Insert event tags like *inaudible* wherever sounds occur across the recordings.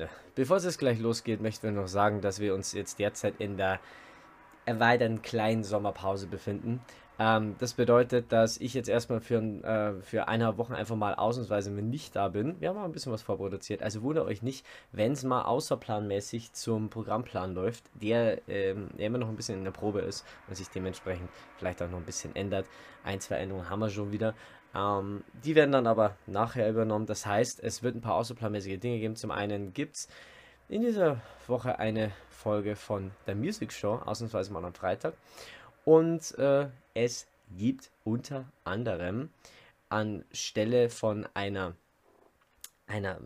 Freunde, bevor es jetzt gleich losgeht, möchten wir noch sagen, dass wir uns jetzt derzeit in der erweiterten kleinen Sommerpause befinden. Ähm, das bedeutet, dass ich jetzt erstmal für, äh, für eineinhalb Wochen einfach mal ausnahmsweise nicht da bin. Wir haben auch ein bisschen was vorproduziert. Also wundert euch nicht, wenn es mal außerplanmäßig zum Programmplan läuft, der, ähm, der immer noch ein bisschen in der Probe ist und sich dementsprechend vielleicht auch noch ein bisschen ändert. Ein, zwei Änderungen haben wir schon wieder. Ähm, die werden dann aber nachher übernommen. Das heißt, es wird ein paar außerplanmäßige Dinge geben. Zum einen gibt es in dieser Woche eine Folge von der Music Show, ausnahmsweise mal am Freitag. Und äh, es gibt unter anderem anstelle von einer, einer,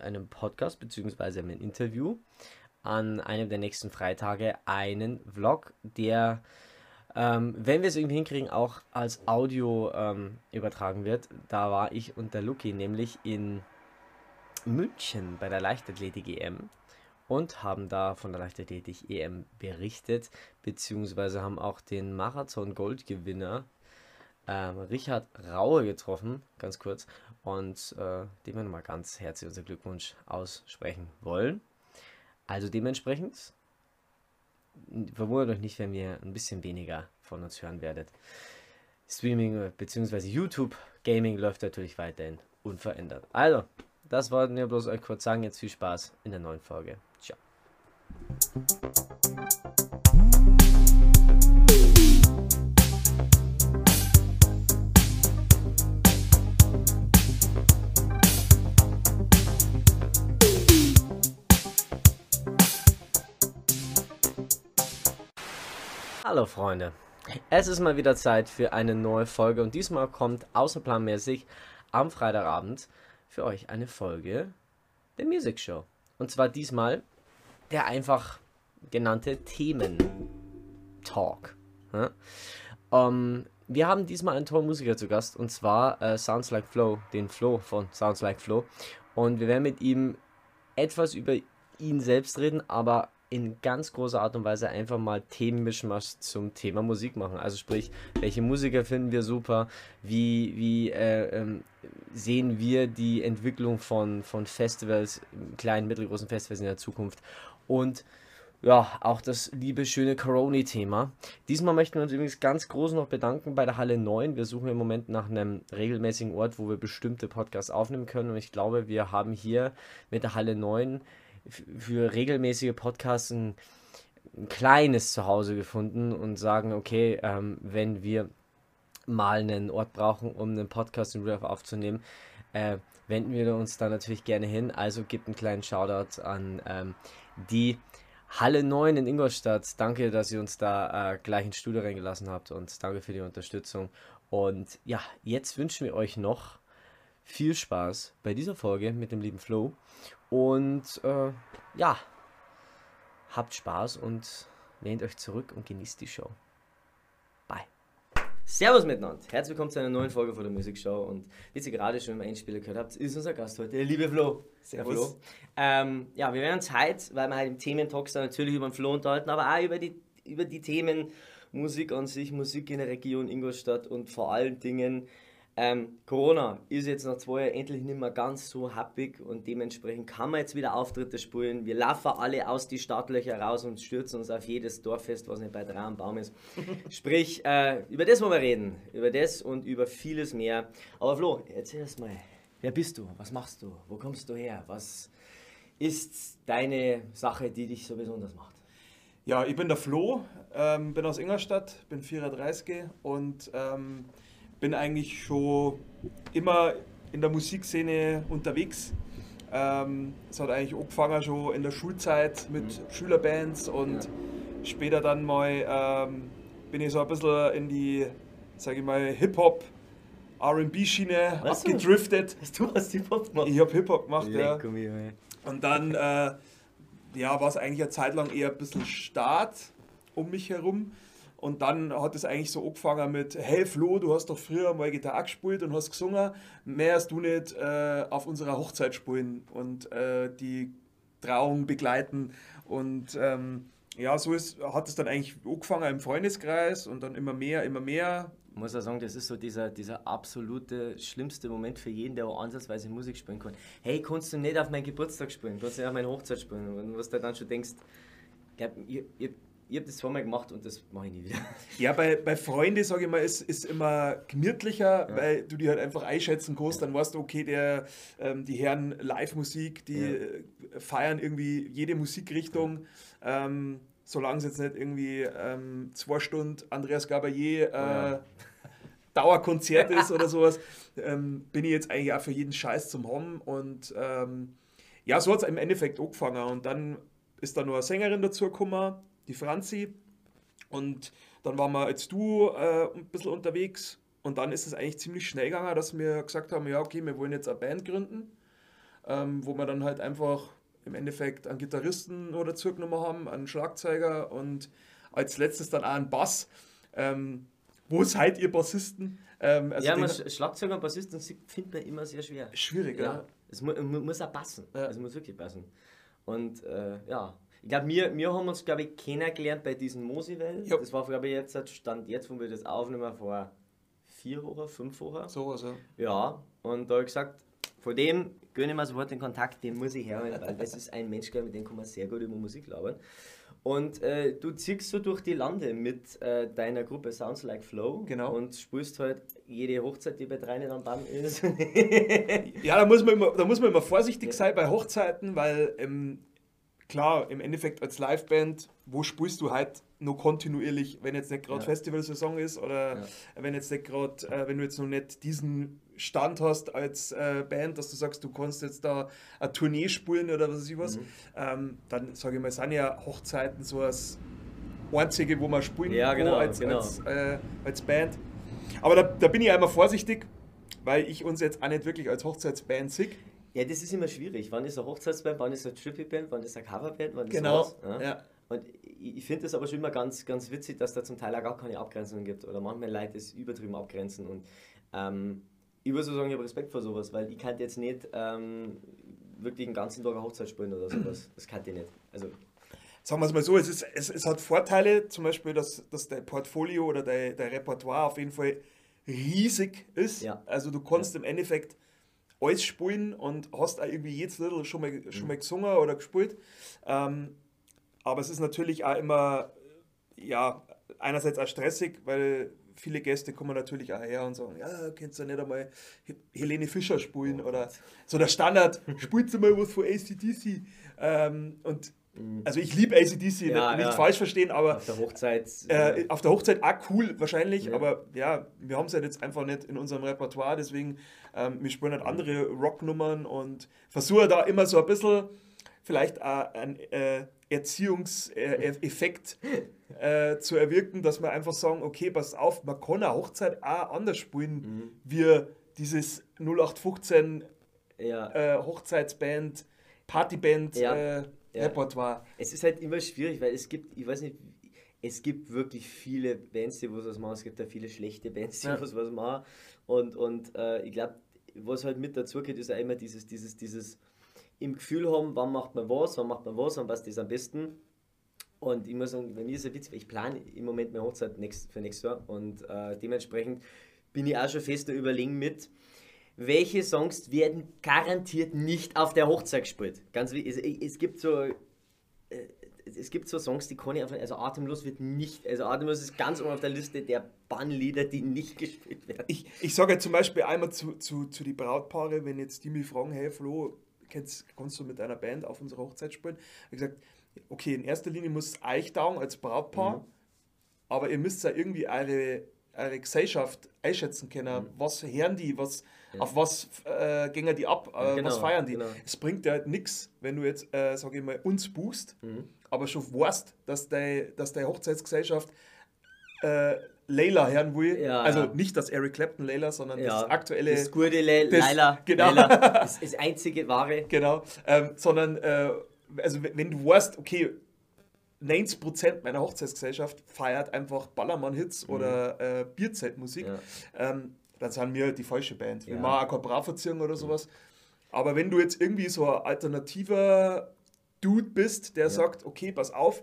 einem Podcast bzw. einem Interview an einem der nächsten Freitage einen Vlog, der, ähm, wenn wir es irgendwie hinkriegen, auch als Audio ähm, übertragen wird. Da war ich und der Luki nämlich in München bei der Leichtathletik EM und haben da von der Leichtathletik EM berichtet, beziehungsweise haben auch den Marathon-Goldgewinner ähm, Richard Raue getroffen, ganz kurz, und äh, dem wir nochmal ganz herzlich unser Glückwunsch aussprechen wollen. Also dementsprechend verwundert euch nicht, wenn ihr ein bisschen weniger von uns hören werdet. Streaming bzw. YouTube Gaming läuft natürlich weiterhin unverändert. Also, das wollten wir bloß euch kurz sagen. Jetzt viel Spaß in der neuen Folge. Ciao. Hallo Freunde, es ist mal wieder Zeit für eine neue Folge und diesmal kommt außerplanmäßig am Freitagabend für euch eine Folge der Music Show. Und zwar diesmal der einfach genannte Themen-Talk. Ja? Um, ähm, wir haben diesmal einen tollen Musiker zu Gast und zwar äh, Sounds Like Flow, den Flow von Sounds Like Flow. Und wir werden mit ihm etwas über ihn selbst reden, aber in ganz großer Art und Weise einfach mal Themenmischmasch zum Thema Musik machen. Also sprich, welche Musiker finden wir super, wie, wie äh, ähm, sehen wir die Entwicklung von, von Festivals, kleinen, mittelgroßen Festivals in der Zukunft und ja, auch das liebe, schöne Corona-Thema. Diesmal möchten wir uns übrigens ganz groß noch bedanken bei der Halle 9. Wir suchen im Moment nach einem regelmäßigen Ort, wo wir bestimmte Podcasts aufnehmen können. Und ich glaube, wir haben hier mit der Halle 9 für regelmäßige Podcasts ein, ein kleines Zuhause gefunden und sagen, okay, ähm, wenn wir mal einen Ort brauchen, um einen Podcast in Real aufzunehmen, äh, wenden wir uns da natürlich gerne hin. Also gibt einen kleinen Shoutout an ähm, die Halle 9 in Ingolstadt. Danke, dass ihr uns da äh, gleich ins Studio reingelassen habt und danke für die Unterstützung. Und ja, jetzt wünschen wir euch noch viel Spaß bei dieser Folge mit dem lieben Flo. Und äh, ja, habt Spaß und lehnt euch zurück und genießt die Show. Bye. Servus miteinander. Herzlich willkommen zu einer neuen Folge von der Musikshow. Und wie ihr gerade schon im Einspieler gehört habt, ist unser Gast heute der liebe Flo. Servus. Flo. Ähm, ja, wir werden uns heute, weil wir halt im Thementalk sind, natürlich über den Flo unterhalten, aber auch über die, über die Themen Musik an sich, Musik in der Region Ingolstadt und vor allen Dingen ähm, Corona ist jetzt nach zwei Jahren endlich nicht mehr ganz so happig und dementsprechend kann man jetzt wieder Auftritte spielen. Wir laufen alle aus die Startlöcher raus und stürzen uns auf jedes Dorffest, was nicht bei drei am Baum ist. *laughs* Sprich, äh, über das wollen wir reden. Über das und über vieles mehr. Aber Flo, erzähl erst mal, wer bist du? Was machst du? Wo kommst du her? Was ist deine Sache, die dich so besonders macht? Ja, ich bin der Flo, ähm, bin aus Ingolstadt, bin 34 und ähm, bin eigentlich schon immer in der Musikszene unterwegs. Ähm, es hat eigentlich angefangen schon in der Schulzeit mit mhm. Schülerbands und ja. später dann mal ähm, bin ich so ein bisschen in die, sage ich mal, Hip-Hop, RB-Schiene abgedriftet. Hast du was Hip-Hop gemacht? Ich habe Hip-Hop gemacht, Leck, ja. Mir, und dann äh, ja, war es eigentlich eine Zeit lang eher ein bisschen Start um mich herum. Und dann hat es eigentlich so angefangen mit, hey Flo, du hast doch früher mal Gitarre gespielt und hast gesungen, mehr hast du nicht äh, auf unserer Hochzeit spielen und äh, die Trauung begleiten. Und ähm, ja, so ist, hat es dann eigentlich angefangen im Freundeskreis und dann immer mehr, immer mehr. muss auch sagen, das ist so dieser, dieser absolute schlimmste Moment für jeden, der auch ansatzweise Musik spielen kann. Hey, kannst du nicht auf meinen Geburtstag spielen, kannst du nicht auf meine Hochzeit spielen? Und was du dann schon denkst, glaub, ich, ich, ich habe das zweimal gemacht und das mache ich nie wieder. *laughs* Ja, bei, bei Freunden, sage ich mal, ist, ist immer gemütlicher, ja. weil du die halt einfach einschätzen kannst. Ja. Dann weißt du, okay, der, ähm, die Herren Live-Musik, die ja. Feiern irgendwie jede Musikrichtung. Ähm, solange es jetzt nicht irgendwie ähm, zwei Stunden Andreas Gabayé äh, *laughs* Dauerkonzert ist oder sowas, ähm, bin ich jetzt eigentlich auch für jeden Scheiß zum Hom. Und ähm, ja, so hat es im Endeffekt angefangen. Und dann ist da noch eine Sängerin dazu gekommen, die Franzi. Und dann waren wir als Duo äh, ein bisschen unterwegs. Und dann ist es eigentlich ziemlich schnell gegangen, dass wir gesagt haben, ja, okay, wir wollen jetzt eine Band gründen, ähm, wo wir dann halt einfach im Endeffekt einen Gitarristen noch dazu genommen haben, einen Schlagzeuger und als letztes dann auch einen Bass. Ähm, wo seid ihr Bassisten? Ähm, also ja, man, Schlagzeuger und Bassisten findet man immer sehr schwer. Schwierig, ja. ja. Es mu muss auch passen. Ja. Es muss wirklich passen. Und äh, ja, ich glaube, wir, wir haben uns, glaube ich, kennengelernt bei diesen Mosiwellen. Ja. Das war, glaube ich, jetzt, Stand jetzt, wo wir das aufnehmen, vor vier Wochen, fünf Wochen. So was, ja. Ja, und da habe ich gesagt, von dem gönne ich mir sofort den Kontakt, den muss ich hören, weil das ist ein Mensch, mit dem kann man sehr gut über Musik labern. Und äh, du ziehst so durch die Lande mit äh, deiner Gruppe Sounds Like Flow genau. und spielst halt jede Hochzeit, die bei Dreinen am Baum ist. ja, da muss, man immer, da muss man immer vorsichtig ja. sein bei Hochzeiten, weil ähm, klar, im Endeffekt als Liveband, wo spielst du halt nur kontinuierlich, wenn jetzt nicht gerade ja. Festivalsaison ist oder ja. wenn jetzt nicht gerade, äh, wenn du jetzt noch nicht diesen Stand hast als äh, Band, dass du sagst, du kannst jetzt da eine Tournee spielen oder was weiß ich was, mhm. ähm, dann sage ich mal, sind ja Hochzeiten so das einzige, wo man spielen ja, genau, als, genau. als, äh, als Band. Aber da, da bin ich einmal vorsichtig, weil ich uns jetzt auch nicht wirklich als Hochzeitsband sehe. Ja, das ist immer schwierig. Wann ist eine Hochzeitsband, wann ist eine Trippy-Band, wann ist eine Coverband, wann ist genau. was? Ja. ja. Und ich finde das aber schon immer ganz, ganz witzig, dass da zum Teil auch gar keine Abgrenzungen gibt oder manchmal Leute es übertrieben abgrenzen. Und ähm, ich würde so sagen, ich habe Respekt vor sowas, weil ich kann jetzt nicht ähm, wirklich einen ganzen Tag eine Hochzeit spielen oder sowas. *clears throat* Das kann ich nicht. Also, Sagen wir es mal so, es, ist, es, es hat Vorteile, zum Beispiel, dass, dass dein Portfolio oder dein, dein Repertoire auf jeden Fall riesig ist. Ja. Also du kannst ja. im Endeffekt alles spielen und hast auch irgendwie jedes Little schon mal, schon mhm. mal gesungen oder gespielt. Ähm, aber es ist natürlich auch immer, ja, einerseits auch stressig, weil viele Gäste kommen natürlich auch her und sagen, ja, kennst du nicht einmal Helene Fischer spielen oh, oder so der Standard, spielst du mal was von ACDC? Ähm, und. Also ich liebe ACDC, ja, nicht, nicht falsch verstehen, aber auf der Hochzeit, äh, auf der Hochzeit auch cool wahrscheinlich, ja. aber ja, wir haben es halt jetzt einfach nicht in unserem Repertoire, deswegen ähm, wir spielen halt andere Rocknummern und versuche da immer so ein bisschen vielleicht auch ein äh, Erziehungseffekt *laughs* äh, zu erwirken, dass wir einfach sagen, okay, pass auf, man kann eine Hochzeit auch anders spielen, mhm. wie dieses 0815 ja. äh, Hochzeitsband, Partyband ja. Äh, ja. Repertoire. Es ist halt immer schwierig, weil es gibt, ich weiß nicht, es gibt wirklich viele Bands, die was machen, es gibt ja viele schlechte Bands, die was was machen. Und, und äh, ich glaube, was halt mit dazu geht, ist ja immer dieses, dieses, dieses im Gefühl haben, wann macht man was, wann macht man was und was ist am besten. Und ich muss sagen, bei mir ist es witzig, ich plane im Moment meine Hochzeit nächst, für nächstes Jahr. Und äh, dementsprechend bin ich auch schon fest überlegen mit, welche Songs werden garantiert nicht auf der Hochzeit gespielt. Ganz wie, es, es gibt so äh, es gibt so Songs, die kann ich einfach, also Atemlos wird nicht, also Atemlos ist ganz oben auf der Liste der Bannlieder, die nicht gespielt werden. Ich, ich sage ja zum Beispiel einmal zu, zu, zu die Brautpaare, wenn jetzt die mich fragen, hey Flo, kannst, kannst du mit einer Band auf unserer Hochzeit spielen? Ich gesagt, okay, in erster Linie muss es euch dauern als Brautpaar, mhm. aber ihr müsst ja irgendwie eure, eure Gesellschaft einschätzen können. Mhm. Was hören die? Was, ja. Auf was äh, gehen die ab? Äh, genau, was feiern die? Genau. Es bringt ja halt nichts, wenn du jetzt, äh, sage ich mal, uns buchst, mhm. aber schon weißt, dass deine dass Hochzeitsgesellschaft äh, Layla hören will. Ja, also ja. nicht das Eric Clapton Layla, sondern das aktuelle. Das gute Le das, Layla. Genau. Layla. *laughs* Das ist einzige wahre. Genau. Ähm, sondern, äh, also wenn du weißt, okay, 90% meiner Hochzeitsgesellschaft feiert einfach Ballermann-Hits mhm. oder äh, Bierzeltmusik, ähm, dann sind wir die falsche Band. Wir machen auch keine ziehen oder sowas. Aber wenn du jetzt irgendwie so ein alternativer Dude bist, der sagt, okay, pass auf,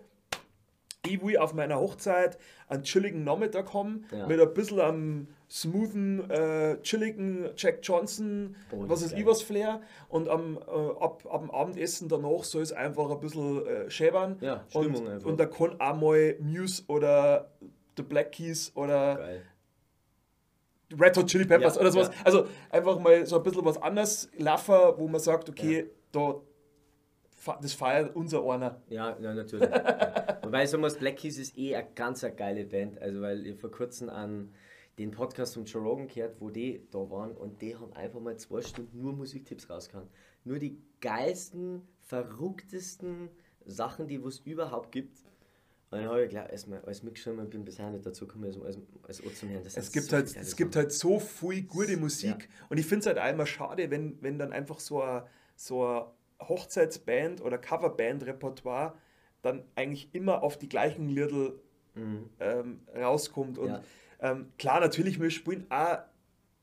ich will auf meiner Hochzeit einen chilligen Nachmittag haben, Ja. mit ein bisschen am smoothen, äh, chilligen Jack Johnson, Oh, was ist. Ibers Flair und am, äh, ab, ab dem Abendessen danach soll es einfach ein bisschen äh, schäbern. Ja, und, Stimmung einfach. und da kann auch mal Muse oder The Black Keys oder Geil. Red Hot Chili Peppers Ja, oder sowas. ja. Also einfach mal so ein bisschen was anderes Laffer, wo man sagt, okay, da das feiert unser einer. Ja, ja natürlich. *laughs* Wobei sagen Black Keys ist eh eine ganz eine geile Band. Also, weil ich vor kurzem an den Podcast von Joe Rogan gehört, wo die da waren und die haben einfach mal zwei Stunden nur Musiktipps rausgehauen. Nur die geilsten, verrücktesten Sachen, die es überhaupt gibt. Und dann habe ich gleich erstmal alles mitgeschrieben und bin bisher nicht dazu gekommen, als, als Ohr zu hören. Das Es gibt, so halt, es gibt halt so viel gute Musik Ja. und ich finde es halt immer schade, wenn, wenn dann einfach so ein, so Hochzeitsband oder Coverband-Repertoire dann eigentlich immer auf die gleichen Liedl ähm, rauskommt. Und Mhm. Ja. Ähm, klar, natürlich, wir spielen auch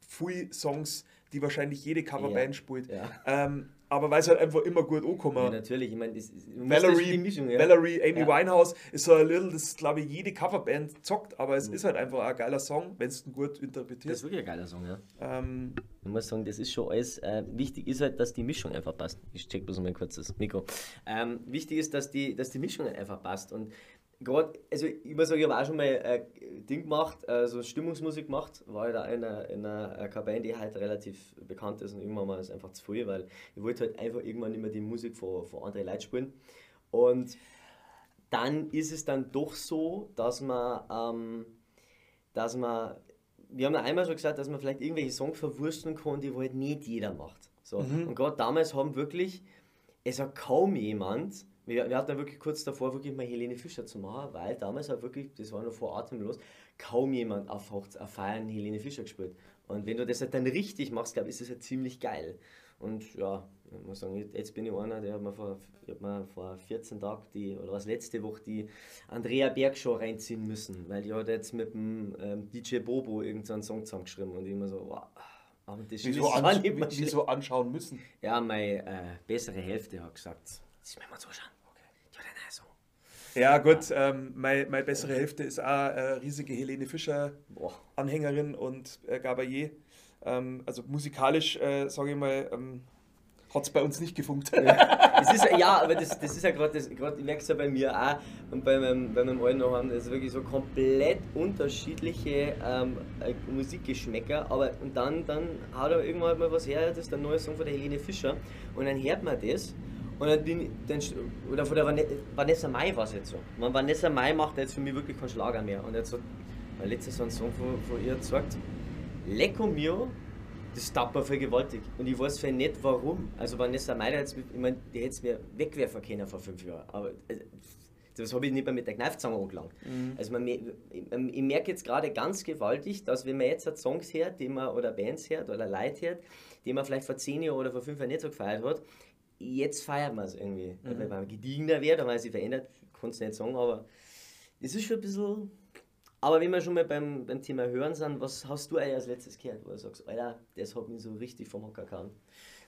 viele Songs, die wahrscheinlich jede Coverband Ja. spielt. Ja. Ähm, aber weil es halt einfach immer gut Ja, ankommt. natürlich. Ich meine, das, Valerie, die Mischung, ja. Valerie, Amy Ja. Winehouse ist so ein little, das glaube ich jede Coverband zockt, aber Mhm. es ist halt einfach ein geiler Song, wenn es ihn gut Das ist wirklich ein geiler Song, ja. Ähm, Ich muss sagen, das ist schon alles. Äh, wichtig ist halt, dass die Mischung einfach passt. Ich check bloß mal kurz das Mikro. Ähm, wichtig ist, dass die, dass die Mischung einfach passt. Und gerade, also ich muss sagen, ich habe auch schon mal äh, Ding gemacht, äh, so Stimmungsmusik gemacht. War halt auch in einer, in einer äh, Kabine, die halt relativ bekannt ist und irgendwann mal ist einfach zu viel, weil ich wollte halt einfach irgendwann nicht mehr die Musik von, von anderen Leuten spielen. Und dann ist es dann doch so, dass man, ähm, dass man, wir haben ja einmal schon gesagt, dass man vielleicht irgendwelche Songs verwursten kann, die halt nicht jeder macht. So. Und gerade damals haben wirklich, es hat kaum jemand, wir, wir hatten ja wirklich kurz davor, wirklich mal Helene Fischer zu machen, weil damals hat wirklich, das war noch vor Atemlos, kaum jemand auf, Hochze- auf Feiern Helene Fischer gespielt. Und wenn du das halt dann richtig machst, glaube ich, ist das halt ziemlich geil. Und ja, ich muss sagen, jetzt bin ich einer, der hat mir vor, hab mir vor 14 Tagen die, oder was letzte Woche die Andrea Berg Show reinziehen müssen, weil die hat jetzt mit dem ähm, DJ Bobo irgendeinen Song zusammengeschrieben und ich immer so, wow, aber das wieso, mehr wieso anschauen müssen? Ja, meine äh, bessere Hälfte hat gesagt, das müssen wir zuschauen. Die hat einen neuen Song. Ja, gut, ähm, meine, meine bessere Hälfte ist auch äh, riesige Helene Fischer Boah. Anhängerin und äh, Gabayé. Ähm, also musikalisch, äh, sage ich mal, ähm, hat es bei uns nicht gefunkt. Das ist, ja, aber das, das ist ja gerade, ich merke es ja bei mir auch und bei meinem, bei meinem alten haben, das ist wirklich so komplett unterschiedliche ähm, äh, Musikgeschmäcker, aber und dann, dann haut er irgendwann mal was her, das ist der neue Song von der Helene Fischer und dann hört man das und dann dann, oder von der Vane- Vanessa Mai war es jetzt so. Man, Vanessa Mai macht jetzt für mich wirklich keinen Schlager mehr und jetzt hat mein letzter so ein Song von, von ihr gesagt, Lecco Mio, das voll gewaltig. Und ich weiß voll nicht warum. Also Vanessa jetzt, ich meine, die hätte es mir wegwerfen können vor fünf Jahren. Aber äh, das habe ich nicht mehr mit der Kneifzange angelangt. Also man, ich, ich merke jetzt gerade ganz gewaltig, dass wenn man jetzt halt Songs hört, die man, oder Bands hört oder Leute hört, die man vielleicht vor zehn Jahren oder vor fünf Jahren nicht so gefeiert hat, jetzt feiert man es irgendwie. Weil man gediegener wird, weil sich verändert, kann es nicht sagen, aber es ist schon ein bisschen aber wenn wir schon mal beim, beim Thema Hören sind, was hast du eigentlich als letztes gehört, wo du sagst, Alter, das hat mich so richtig vom Hocker gehauen?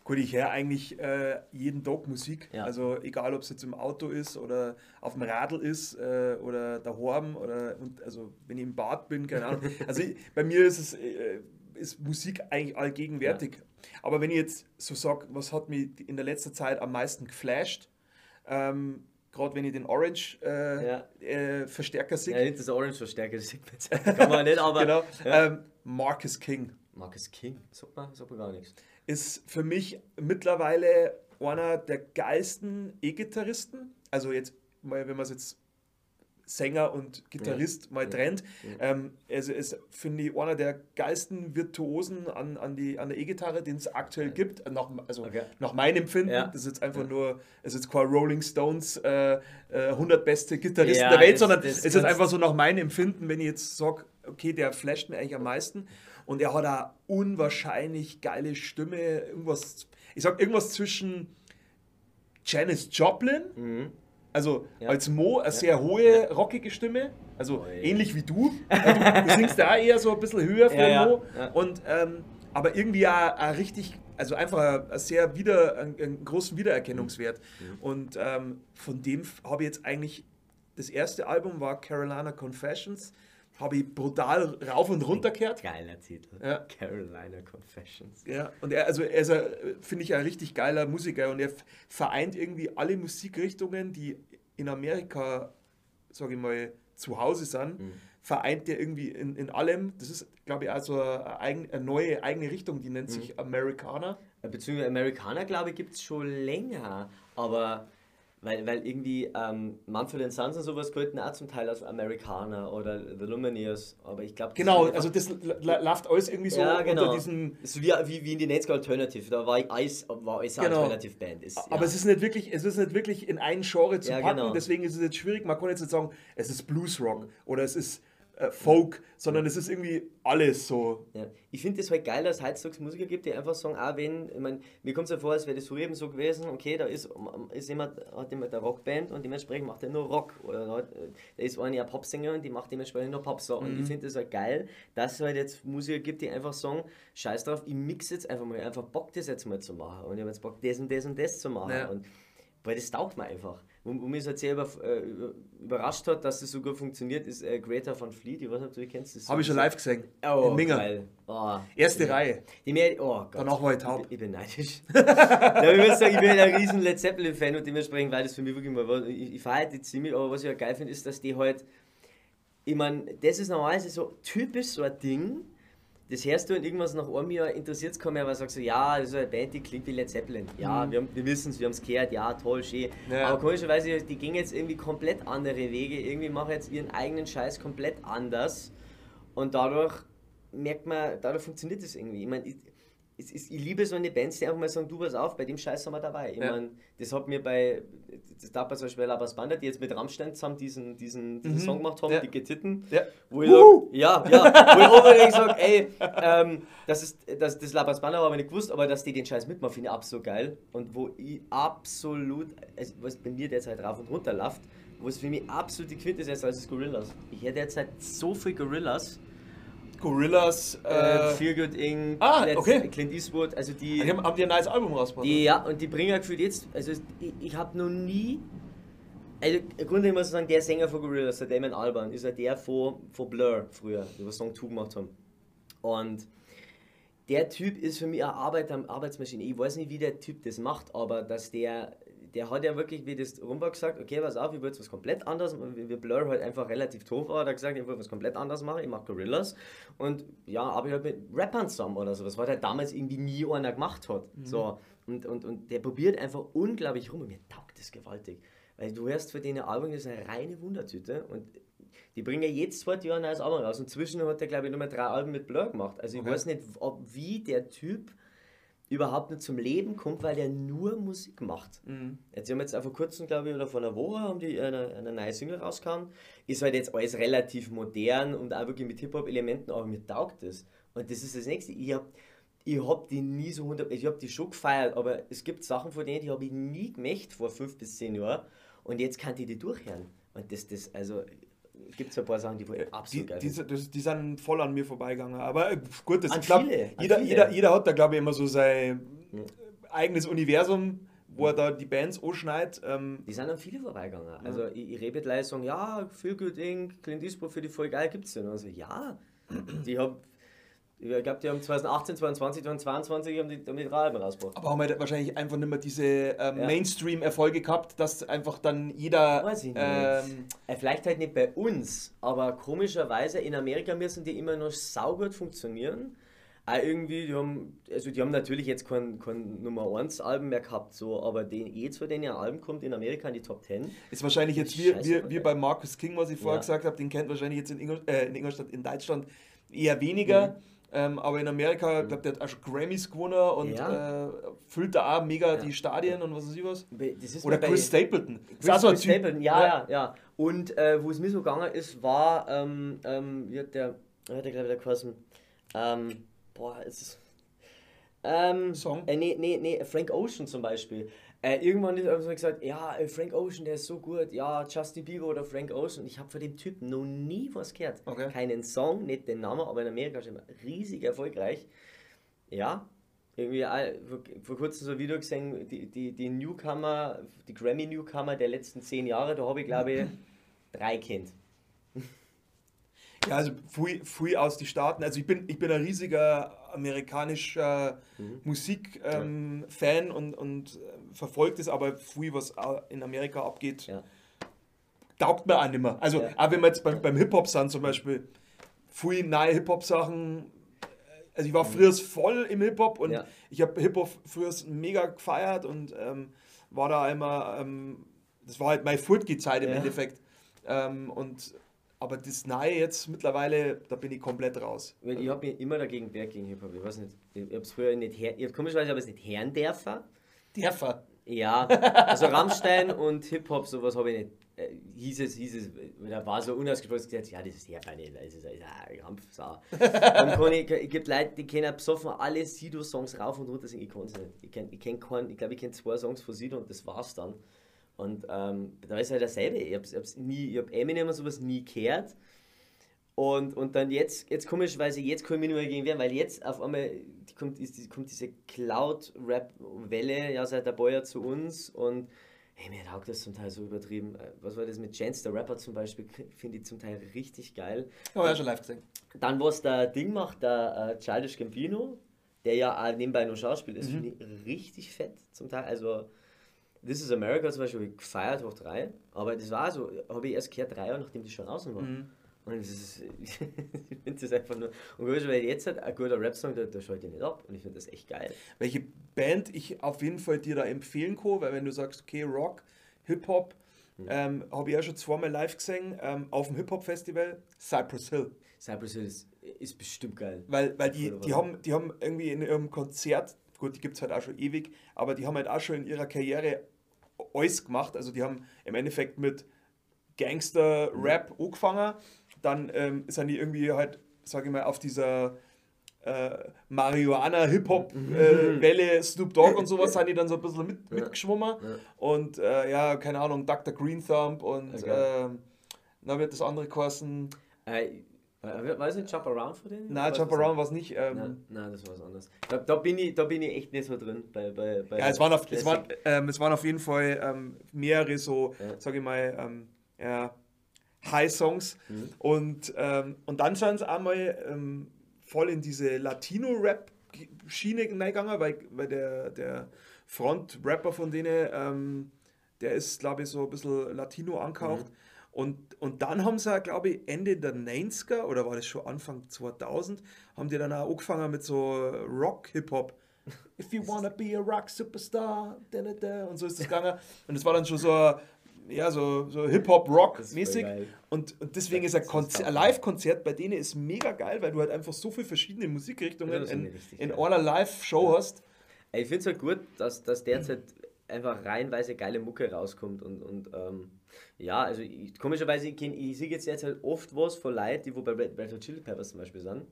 Gut, ich höre eigentlich äh, jeden Tag Musik. Ja. Also egal, ob es jetzt im Auto ist oder auf dem Radl ist äh, oder daheim oder und, also wenn ich im Bad bin, keine Ahnung. Also ich, bei mir ist es äh, ist Musik eigentlich allgegenwärtig. Aber wenn ich jetzt so sage, was hat mich in der letzten Zeit am meisten geflasht, ähm, gerade wenn ich den Orange äh, Ja. äh, Verstärker sehe, Ja, nicht das Orange-Verstärker, das sieht man jetzt. Kann man nicht, aber. *laughs* genau, Ja. ähm, Marcus King. Marcus King, sagt man, sagt man gar nichts. ist für mich mittlerweile einer der geilsten E-Gitarristen. Also jetzt wenn man es jetzt Sänger und Gitarrist mal trennt. Ähm, also ist, finde ich, einer der geilsten Virtuosen an, an, die, an der E-Gitarre, den es aktuell gibt. Nach, also Okay. nach meinem Empfinden. Ja. Das ist jetzt einfach nur, es ist kein Rolling Stones äh, äh, 100 beste Gitarristen Ja, der Welt, das- sondern es ist einfach so nach meinem Empfinden, wenn ich jetzt sage, okay, der flasht mir eigentlich am meisten. Und er hat eine unwahrscheinlich geile Stimme. Irgendwas, ich sag irgendwas zwischen Janis Joplin, also Mhm. Ja. als Mo, eine sehr hohe, rockige Stimme. Also Oh, ähnlich wie du. *laughs* Also, du, du singst da eher so ein bisschen höher für Mo. Und, ähm, aber irgendwie auch, richtig, also einfach ein, sehr wieder, einen, großen Wiedererkennungswert. Mhm. Und ähm, von dem habe ich jetzt eigentlich das erste Album war Carolina Confessions. Habe ich brutal rauf und runter gehört. Geiler Titel. Ja. Carolina Confessions. Ja, und er, also er ist, finde ich, ein richtig geiler Musiker und er vereint irgendwie alle Musikrichtungen, die in Amerika, sage ich mal, zu Hause sind, Mhm. vereint er irgendwie in, in allem. Das ist, glaube ich, also eine, eigen, eine neue eigene Richtung, die Mhm. nennt sich Americana. Beziehungsweise Amerikaner, glaube ich, gibt es schon länger. Aber weil, weil irgendwie ähm, Mumford Sons und sowas gelten auch zum Teil als Amerikaner oder The Lumineers. Aber ich glaube, Genau, also das läuft alles irgendwie so ja, genau. unter diesem. Ist wie, wie, wie in die Netzge Alternative. Da war alles, war alles Genau. Alternative Band. Ist, Aber ja. es ist nicht wirklich, es ist nicht wirklich in ein Genre zu Ja, packen, genau. deswegen ist es jetzt schwierig. Man kann jetzt nicht sagen, es ist Bluesrock oder es ist äh, Folk, sondern es ist irgendwie alles so. Ja. Ich finde es halt geil, dass es heutzutage Musiker gibt, die einfach sagen, auch wenn, ich meine, mir kommt es ja vor, als wäre das früher eben so gewesen, okay, da ist, ist jemand, hat jemand eine Rockband und dementsprechend macht er nur Rock. Oder da, da ist eine ja Popsänger und die macht dementsprechend nur Popsong. Und ich finde es halt geil, dass es halt jetzt Musiker gibt, die einfach sagen, scheiß drauf, ich mix jetzt einfach mal, einfach Bock das jetzt mal zu machen. Und ich habe jetzt Bock, das und das und das zu machen. Ja. Und weil das taugt mir einfach. Wo, wo mich sehr über, äh, über, überrascht hat, dass das so gut funktioniert, ist äh, Greater von Fleet. Ich weiß nicht, ob du die kennst. Das Habe ich schon live gesehen. Oh, in Minga. geil. Oh, Erste ja. Reihe. Die mehr, oh Gott. Danach war ich taub. Ich, ich bin neidisch. *laughs* ja, ich muss sagen, ich bin ein riesen Led Zeppelin-Fan und dementsprechend war das für mich wirklich mal was. Ich, ich feiere die ziemlich, aber was ich ja geil finde, ist, dass die halt. Ich meine, das ist normalerweise so typisch so ein Ding. Das hörst du und irgendwas nach einem Jahr interessiert es kaum mehr, weil du sagst so, ja, das ist eine Band, die klingt wie Led Zeppelin. Ja, wir, haben- wir wissen es, wir haben es gehört, ja, toll, schön. Ja. Aber komischerweise, die gehen jetzt irgendwie komplett andere Wege, irgendwie machen jetzt ihren eigenen Scheiß komplett anders. Und dadurch merkt man, dadurch funktioniert das irgendwie. Ich meine, es ist, ich liebe so eine Bands, die einfach mal sagen, du pass auf, bei dem Scheiß sind wir dabei. Ich Ja. meine, das hat mir bei, das da bei zum Beispiel Labas Banda, die jetzt mit Rammstein zusammen diesen, diesen, diesen Mhm. Song gemacht haben, Ja. die Getitten, Ja. wo ich Wuhu! sag, ja, ja, wo ich unbedingt sage, ey, ähm, das ist, das, das Labas Banda habe ich nicht gewusst, aber dass die den Scheiß mitmachen, finde ich absolut geil. Und wo ich absolut, also was bei mir derzeit rauf und runter läuft, wo es für mich absolut die Quintessenz ist, ist Gorillas. Ich hätte derzeit so viel Gorillas, Gorillas. äh, Äh, Feel Good Inc., Ah, Let's- okay. Clint Eastwood, also die, die haben, haben die ein neues Album rausgebracht? die, ja, und die bringen gefühlt jetzt, also ich, ich habe noch nie, also im Grunde muss ich sagen, der Sänger von Gorillaz, der Damon Albarn, ist ja der von, von Blur früher, die was Song 2 gemacht haben. Und der Typ ist für mich eine Arbeit, Arbeitsmaschine. Ich weiß nicht, wie der Typ das macht, aber dass der, der hat ja wirklich, wie das Rumba gesagt, okay, pass auf, ich jetzt was komplett anderes, wie wie Blur halt einfach relativ doof war, hat er gesagt, ich will was komplett anderes machen, ich mache Gorillas und ja, aber ich halt mit Rappern zusammen oder sowas, was halt damals irgendwie nie einer gemacht hat. So, und, und, und der probiert einfach unglaublich rum und mir taugt das gewaltig. Weil du hörst für den Album, das ist eine reine Wundertüte und die bringen ja jedes zweite Jahr ein neues Album raus und zwischen hat er glaube ich nur mal drei Alben mit Blur gemacht. Also ich Okay. weiß nicht, ob, wie der Typ überhaupt nicht zum Leben kommt, weil er nur Musik macht. Mhm. Jetzt haben jetzt auch vor kurzem, glaube ich, oder vor einer Woche haben die eine, eine neue Single rausgekommen. Ist halt jetzt alles relativ modern und auch wirklich mit Hip-Hop-Elementen, aber mir taugt das. Und das ist das Nächste. Ich habe ich hab die nie so 100... Ich habe die schon gefeiert, aber es gibt Sachen von denen, die habe ich nie gemacht vor fünf bis zehn Jahren. Und jetzt kann ich die durchhören. Und das, das also... Gibt es ein paar Sachen, die ich Die, absolut geil die, finde. die, die sind voll an mir vorbeigegangen. Aber äh, gut, das, An ich viele, jeder, jeder, jeder hat da, glaube ich, immer so sein Ja. eigenes Universum, wo er da die Bands anschneidet. Ähm, Die sind an viele vorbeigegangen. Also ich, ich rede die sagen, ja, Feel Good Inc., Clint Eastwood für die voll geil gibt's denn. Also ja, *clears throat* die haben, ich glaube, die haben 2018, 2020, 2022 haben die damit drei Alben rausgebracht. aber haben halt wahrscheinlich einfach nicht mehr diese ähm, Ja. Mainstream-Erfolge gehabt, dass einfach dann jeder. Weiß ich nicht. Ähm, Äh, vielleicht halt nicht bei uns, aber komischerweise in Amerika müssen die immer noch saugut funktionieren. Auch irgendwie, die haben, also die haben natürlich jetzt kein, kein Nummer 1 Album mehr gehabt, so, aber den, jetzt, wo den ihr Album kommt in Amerika in die Top 10, ist wahrscheinlich jetzt wie, wie, wie bei Marcus King, was ich vorher Ja. gesagt habe, den kennt wahrscheinlich jetzt in, Ingol äh, in Ingolstadt, in Deutschland eher weniger. Mhm. Ähm, aber in Amerika, ich glaube, der hat auch schon Grammys gewonnen und Ja. äh, füllt da auch mega Ja. die Stadien und was weiß ich was. Oder Chris Stapleton. Das ist Chris Chris Typ. Stapleton, ja, ja, ja. Und äh, wo es mir so gegangen ist, war, ähm, ähm, wie hat der, wie hat der glaube ich der geheißen? Ähm, boah, es ist. Ähm, Song? Äh, nee, nee, nee, Frank Ocean zum Beispiel. Äh, irgendwann ist einfach so gesagt, ja, äh, Frank Ocean, der ist so gut, ja, Justin Bieber oder Frank Ocean. Ich habe von dem Typen noch nie was gehört. Okay. Keinen Song, nicht den Namen, aber in Amerika schon riesig erfolgreich. Ja, irgendwie äh, vor, kurzem so ein Video gesehen, die, die, die Newcomer, die Grammy-Newcomer der letzten zehn Jahre, da habe ich glaube ich *laughs* drei kennt. Ja, also früh, früh aus die Staaten. Also ich bin, ich bin ein riesiger amerikanischer mhm. Musikfan ähm, ja. und, und äh, verfolgt es, aber früh, was in Amerika abgeht, ja. taugt mir auch nicht mehr. Also ja. auch wenn wir jetzt beim, beim Hip-Hop sind zum Beispiel, früh neue Hip-Hop-Sachen, also ich war mhm. früher voll im Hip-Hop und ich habe Hip-Hop früher mega gefeiert und ähm, war da immer, ähm, das war halt meine Furtki-Zeit im Endeffekt. Ähm, und aber das Neue jetzt mittlerweile, da bin ich komplett raus. Weil ich habe mich immer dagegen wehrt gegen Hip-Hop. Ich weiß nicht, ich habe es früher nicht her, ich habe komischerweise aber es nicht hören dürfen. Dürfen? Ja, also Rammstein *laughs* und Hip-Hop, sowas habe ich nicht. Äh, hieß es, hieß es, da war so unausgesprochen gesagt, ja, das ist Herfer nicht, das ist ein Rampfsau. *laughs* Dann kann ich, ich gibt Leute, die kennen besoffen alle Sido-Songs rauf und runter ich kann es nicht. Ich, kenn, ich, kenn keinen, ich glaube, ich kenne zwei Songs von Sido und das war's dann. Und ähm, da ist halt dasselbe. Ich habe hab Eminem und sowas nie gehört. Und, und dann jetzt, jetzt komischerweise, jetzt kann ich mich nicht mehr gegen wehren, weil jetzt auf einmal die kommt, ist, die, kommt diese Cloud-Rap-Welle ja seit der Boyer zu uns und hey, mir taugt das zum Teil so übertrieben. Äh, was war das mit Chance, der Rapper zum Beispiel, *laughs* finde ich zum Teil richtig geil. Oh, ja, schon live gesehen. Dann, was der Ding macht, der uh, Childish Gambino, der ja auch nebenbei nur Schauspiel ist, mhm. finde ich richtig fett zum Teil. Also, This is America zum Beispiel ich gefeiert hoch drei, aber das war so, habe ich erst gehört drei Jahre, nachdem die schon außen war. Mhm. Und das ist, *laughs* ich finde das einfach nur. Und weil jetzt hat ein guter Rap-Song, da, da schalte ich nicht ab. Und ich finde das echt geil. Welche Band ich auf jeden Fall dir da empfehlen kann, weil wenn du sagst, okay, Rock, Hip-Hop, mhm. ähm, habe ich ja schon zweimal live gesehen ähm, auf dem Hip-Hop-Festival, Cypress Hill. Cypress Hill ist, ist bestimmt geil. Weil, weil die, die, haben, die haben irgendwie in ihrem Konzert, gut, die gibt es halt auch schon ewig, aber die haben halt auch schon in ihrer Karriere alles gemacht. Also die haben im Endeffekt mit Gangster-Rap mhm. angefangen. Dann ähm, sind die irgendwie halt, sage ich mal, auf dieser äh, Marihuana-Hip-Hop-Welle, mhm. äh, Snoop Dogg und sowas, sind die dann so ein bisschen mit, ja. mitgeschwommen. Ja. Und äh, ja, keine Ahnung, Dr. Green Thumb und okay. Na wird das andere kosten. Äh, war es nicht Jump Around von denen? Nein, Jump Around war es nicht. Ähm, nein, nein, das war was anderes. Da, da, bin ich, da bin ich echt nicht so drin. Bei, bei, bei ja, es waren, auf, es, waren, ähm, es waren auf jeden Fall ähm, mehrere so, ja. sage ich mal, ähm, ja, High-Songs. Mhm. Und, ähm, und dann sind sie einmal ähm, voll in diese Latino-Rap-Schiene gegangen, weil, weil der, der Front-Rapper von denen, der ist, glaube ich, so ein bisschen Latino angehaucht. Mhm. Und, und dann haben sie, glaube ich, Ende der 90er oder war das schon Anfang 2000, haben die dann auch angefangen mit so Rock-Hip-Hop. If you wanna be a rock superstar, da, da, da, und so ist das gegangen. Und es war dann schon so, ja, so, so Hip-Hop-Rock-mäßig. Und, und deswegen ist ein, ein Live-Konzert bei denen ist mega geil, weil du halt einfach so viele verschiedene Musikrichtungen in, in einer Live-Show ja. hast. Ich finde es halt gut, dass, dass derzeit einfach reihenweise geile Mucke rauskommt und, und ähm, ja, also ich, komischerweise, ich, ich sehe jetzt, jetzt halt oft was von Leuten, die wo bei Red, Red Hot Chili Peppers zum Beispiel sind.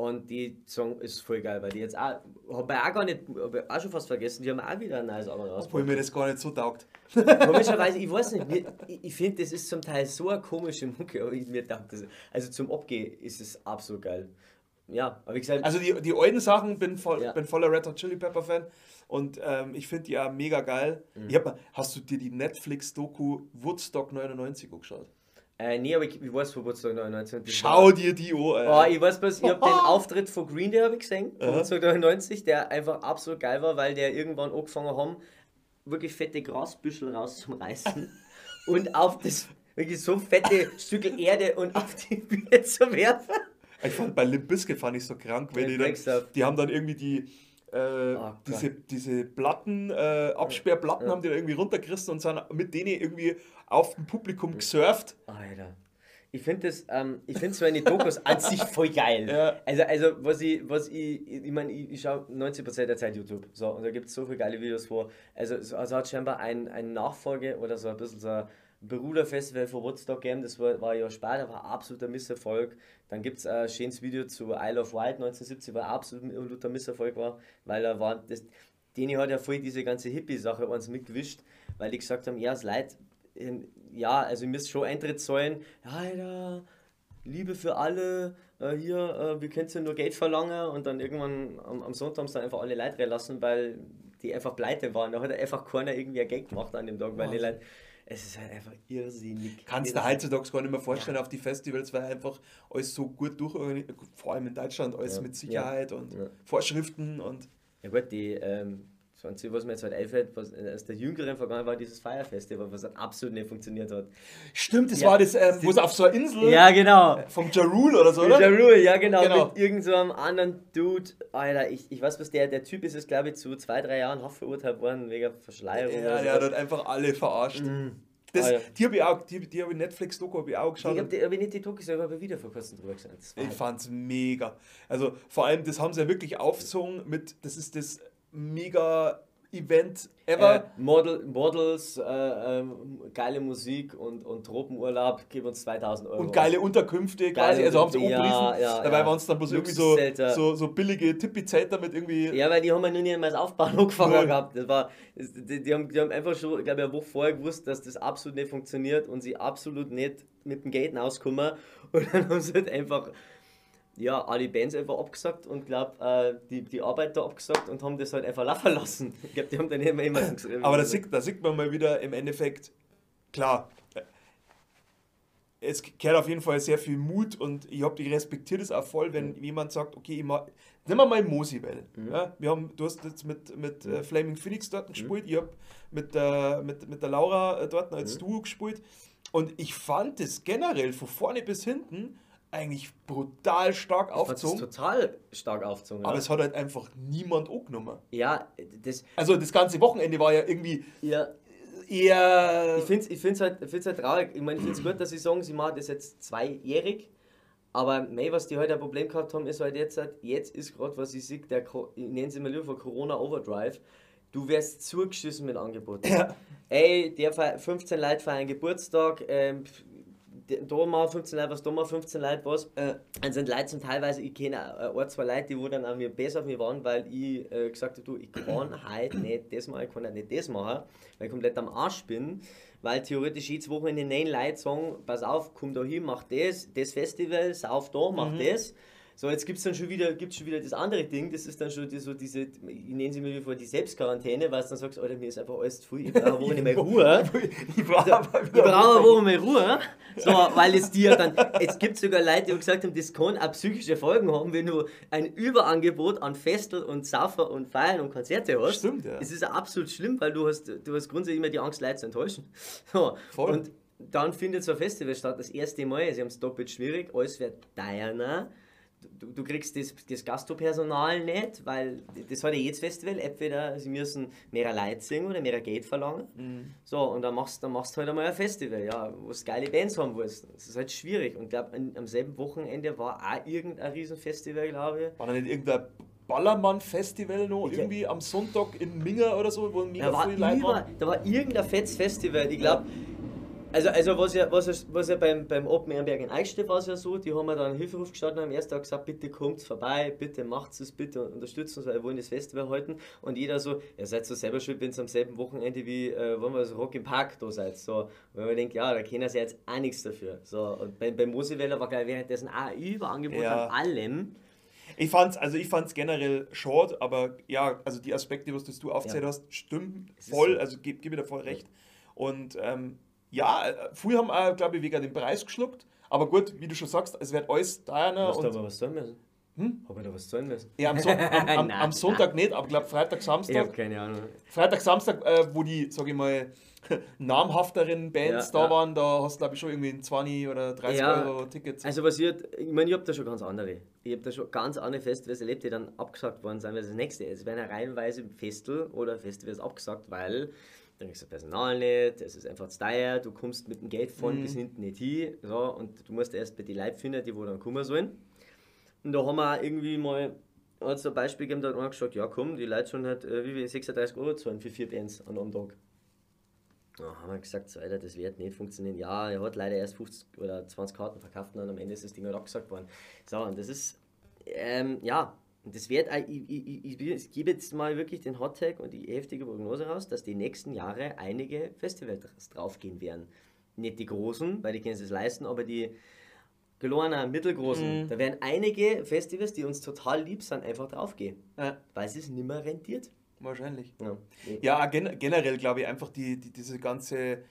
Und die Song ist voll geil, weil die jetzt auch, habe ich auch gar nicht, ich auch schon fast vergessen, die haben auch wieder ein neues Album rausgebracht. Obwohl mir das gar nicht so taugt. *laughs* Komischerweise, ich weiß nicht, ich, ich finde, das ist zum Teil so eine komische Mucke, aber ich, mir taugt das. Also zum Abgehen ist es absolut geil. Ja, aber wie gesagt. Also die, die alten Sachen, bin, voll, ja. bin voller Red Hot Chili Pepper Fan. Und ähm, ich finde die ja mega geil. Mhm. Ich hab, hast du dir die Netflix-Doku Woodstock 99 angeschaut? Äh, nee, aber ich, ich weiß von Woodstock 99. Schau war, dir die an. Oh, ich weiß bloß, ich habe den *laughs* Auftritt von Green Day ich gesehen, von Woodstock 99, der einfach absolut geil war, weil der irgendwann angefangen haben, wirklich fette Grasbüschel rauszureißen *laughs* und auf das wirklich so fette Stücke Erde und auf die Bühne zu werfen. Ich fand bei Limp Bizkit fand ich so krank, weil die, dann, die haben dann irgendwie die äh, oh, diese, diese Platten, äh, Absperrplatten ja. haben die da irgendwie runtergerissen und sind mit denen irgendwie auf dem Publikum gesurft. Alter. Ich finde das, ähm, ich finde so eine Dokus an sich voll geil. Ja. Also, also was ich, was ich, ich meine, ich, ich schaue 90% der Zeit YouTube. So, und da gibt es so viele geile Videos vor. Also, also hat scheinbar ein, ein Nachfolge oder so ein bisschen so Beruder-Festival von Woodstock gegeben, das war, war ja später, war absoluter Misserfolg. Dann gibt es ein schönes Video zu Isle of Wight 1970, war absoluter Misserfolg war, weil er war, das, Deni hat ja voll diese ganze Hippie-Sache uns mitgewischt, weil die gesagt haben, ja, es leid, ähm, ja, also ihr müsst schon Eintritt zahlen, ja, Alter, Liebe für alle, äh, hier, äh, wir können ja nur Geld verlangen und dann irgendwann am, am Sonntag haben sie dann einfach alle Leute lassen, weil die einfach pleite waren. Da hat einfach keiner irgendwie ein Geld gemacht an dem Tag, weil die Leute es ist halt einfach irrsinnig. Kannst du heutzutage gar nicht mehr vorstellen ja. auf die Festivals, weil einfach alles so gut durchorganisiert, vor allem in Deutschland, alles ja. mit Sicherheit und Vorschriften und. Ja gut, die ähm, das Einzige, was mir jetzt halt einfällt, was aus der jüngeren Vergangenheit war dieses Firefestival, was halt absolut nicht funktioniert hat. Stimmt, das ja, war das, ähm, wo es auf so einer Insel. Ja, genau. Vom Jarul oder so, oder? Jarul, ja, genau. genau. Mit irgendeinem so anderen Dude. Alter, ich, ich weiß, was der, der Typ ist, ist glaube ich zu zwei, drei Jahren Haft verurteilt worden wegen Verschleierung. Ja, der hat halt einfach alle verarscht. Mm. Das, ah, ja. Die habe ich auch, die, die habe ich Netflix-Doku habe ich auch geschaut. Ich habe hab nicht die Doku gesehen, aber wieder vor kurzem drüber gesehen. Ich halt fand es mega. Also vor allem, das haben sie ja wirklich aufgezogen mit, das ist das mega Event ever. Äh, Model, Models, äh, ähm, geile Musik und, und Tropenurlaub, gib uns 2000 Euro. Und geile Unterkünfte quasi, also haben sie ja, umgerissen. Ja, Dabei ja. waren es dann bloß irgendwie so, so, so billige Tippi-Zelter mit irgendwie. Ja, weil die haben ja nur nicht mal das Aufbauen angefangen gehabt. Das war, die, die, haben, die haben einfach schon, glaube ich, eine Woche vorher gewusst, dass das absolut nicht funktioniert und sie absolut nicht mit dem Gaten auskommen. *laughs* Und dann haben sie halt einfach ja, alle Bands einfach abgesagt und glaube, äh, die, die Arbeiter abgesagt und haben das halt einfach laufen lassen. Ich glaube, die haben dann immer immer *laughs* Aber da sieht, da sieht man mal wieder im Endeffekt, klar, es gehört auf jeden Fall sehr viel Mut und ich habe die respektiert es auch voll, wenn mhm. jemand sagt, okay, ich mach, nehmen wir mal Mosibel. Mhm. Ja, wir haben, du hast jetzt mit, mit mhm. Flaming Phoenix dort gespielt, mhm. ich habe mit, äh, mit, mit der Laura äh, dort als mhm. Duo gespielt und ich fand es generell von vorne bis hinten eigentlich brutal stark aufgezogen. total stark aufgezogen. Aber ja. es hat halt einfach niemand angenommen. Ja, das. Also das ganze Wochenende war ja irgendwie. Ja. Eher. Ich finde es ich find's halt, find's halt traurig. Ich meine, ich finde es gut, dass sie sagen, sie machen das jetzt zweijährig. Aber mei, was die heute halt ein Problem gehabt haben, ist halt jetzt, jetzt ist gerade, was ich sehe, der, ich nenne es mal lieber Corona Overdrive. Du wirst zugeschissen mit Angeboten. Ja. Ey, der 15 Leute feiern Geburtstag, ähm, da mal 15 Leute was, da mal 15 Leute was. Äh, dann sind Leute zum teilweise, ich kenne äh, ein, zwei Leute, die wo dann an mir besser auf mich waren, weil ich äh, gesagt habe, du, ich kann *clears throat* halt nicht das machen, ich kann halt nicht das machen, weil ich komplett am Arsch bin. Weil theoretisch jedes Wochenende neun Leute sagen, pass auf, komm da hin, mach das, das Festival, sauf da, mach mhm. das. So, jetzt gibt es dann schon wieder, gibt's schon wieder das andere Ding, das ist dann schon die, so diese, ich nenne sie mir wie vor, die Selbstquarantäne, weil du dann sagst, Alter, mir ist einfach alles zu viel, ich brauche eine Woche *laughs* mehr Ruhe. *laughs* ich brauche eine Woche mehr Ruhe. So, weil es dir dann, es gibt sogar Leute, die gesagt haben, das kann auch psychische Folgen haben, wenn du ein Überangebot an Festel und Saufer und Feiern und Konzerte hast. Stimmt, ja. Es ist absolut schlimm, weil du hast, du hast grundsätzlich immer die Angst, Leute zu enttäuschen. *laughs* So, Voll. Und dann findet so ein Festival statt, das erste Mal, sie haben es doppelt schwierig, alles wird teurer du, du kriegst das, das Gastropersonal nicht, weil das hat ja jedes Festival, entweder sie müssen mehr Leute singen oder mehr Geld verlangen. Mhm. So, und dann machst, dann machst du halt einmal ein Festival, ja, wo du geile Bands haben willst. Das ist halt schwierig. Und ich glaube, am selben Wochenende war auch irgendein Riesenfestival, glaube ich. War da nicht irgendein Ballermann-Festival noch ich irgendwie am Sonntag in Minga oder so, wo mega da viele Leute waren? Da war irgendein fettes Festival, ich glaube. Also, also was ja, was, was ja beim, beim Open Ehrenberg in Eichstätt war es ja so, die haben mir dann einen Hilferuf gestartet und am ersten Tag gesagt, bitte kommt vorbei, bitte macht es, bitte unterstützt uns, weil wir wollen das Festival halten. Und jeder so, ihr seid so selber schuld, wenn es am selben Wochenende wie, äh, wollen wir so Rock im Park da seid. So, weil man denkt, ja, da kennen sie jetzt auch nichts dafür. So, und beim, beim Moseweller war gleich währenddessen auch ein Überangebot ja. an allem. Ich fand's, also ich fand's generell short, aber ja, also die Aspekte, was du aufgezählt ja. hast, stimmen voll, so. also gebe geb mir da voll recht. Und ähm, ja, äh, früher haben wir, glaube ich, wegen den Preis geschluckt. Aber gut, wie du schon sagst, es wird alles teurer. Hast du aber was zahlen müssen? Hm? Habe ich da was zahlen müssen? Ja, am, so *laughs* am, am, am Sonntag nicht, aber ich glaube Freitag, Samstag. Ich habe keine Ahnung. Freitag, Samstag, äh, wo die, sage ich mal, *laughs* namhafteren Bands ja, da ja. waren, da hast du glaube ich schon irgendwie 20 oder 30 ja, Euro Tickets. Also passiert, ich meine, ich habe da schon ganz andere. Ich habe da schon ganz andere Festivals erlebt, die dann abgesagt worden sind, weil das nächste ist. Es werden reihenweise Festel oder Festivals abgesagt, weil dann kriegst du Personal nicht, es ist einfach zu teuer, du kommst mit dem Geld von mhm. bis hinten nicht hin, so, und du musst erst bei den Leuten finden, die wo dann kommen sollen. Und da haben wir irgendwie mal hat ein Beispiel gegeben, da hat man gesagt, ja komm, die Leute schon halt, äh, wie viel 36 Euro zahlen für vier Bands an einem Tag. Da haben wir gesagt, so, Alter, das wird nicht funktionieren. Ja, er hat leider erst 50 oder 20 Karten verkauft und am Ende ist das Ding halt abgesagt worden. So, und das ist, ähm, ja, und das wird, ich, ich, ich, ich gebe jetzt mal wirklich den Hottag und die heftige Prognose raus, dass die nächsten Jahre einige Festivals draufgehen werden. Nicht die großen, weil die können es leisten, aber die gelorenen, mittelgroßen. Mhm. Da werden einige Festivals, die uns total lieb sind, einfach draufgehen. Ja. Weil es es nicht mehr rentiert. Wahrscheinlich. Ja, ja gen generell glaube ich einfach die, die, diese ganze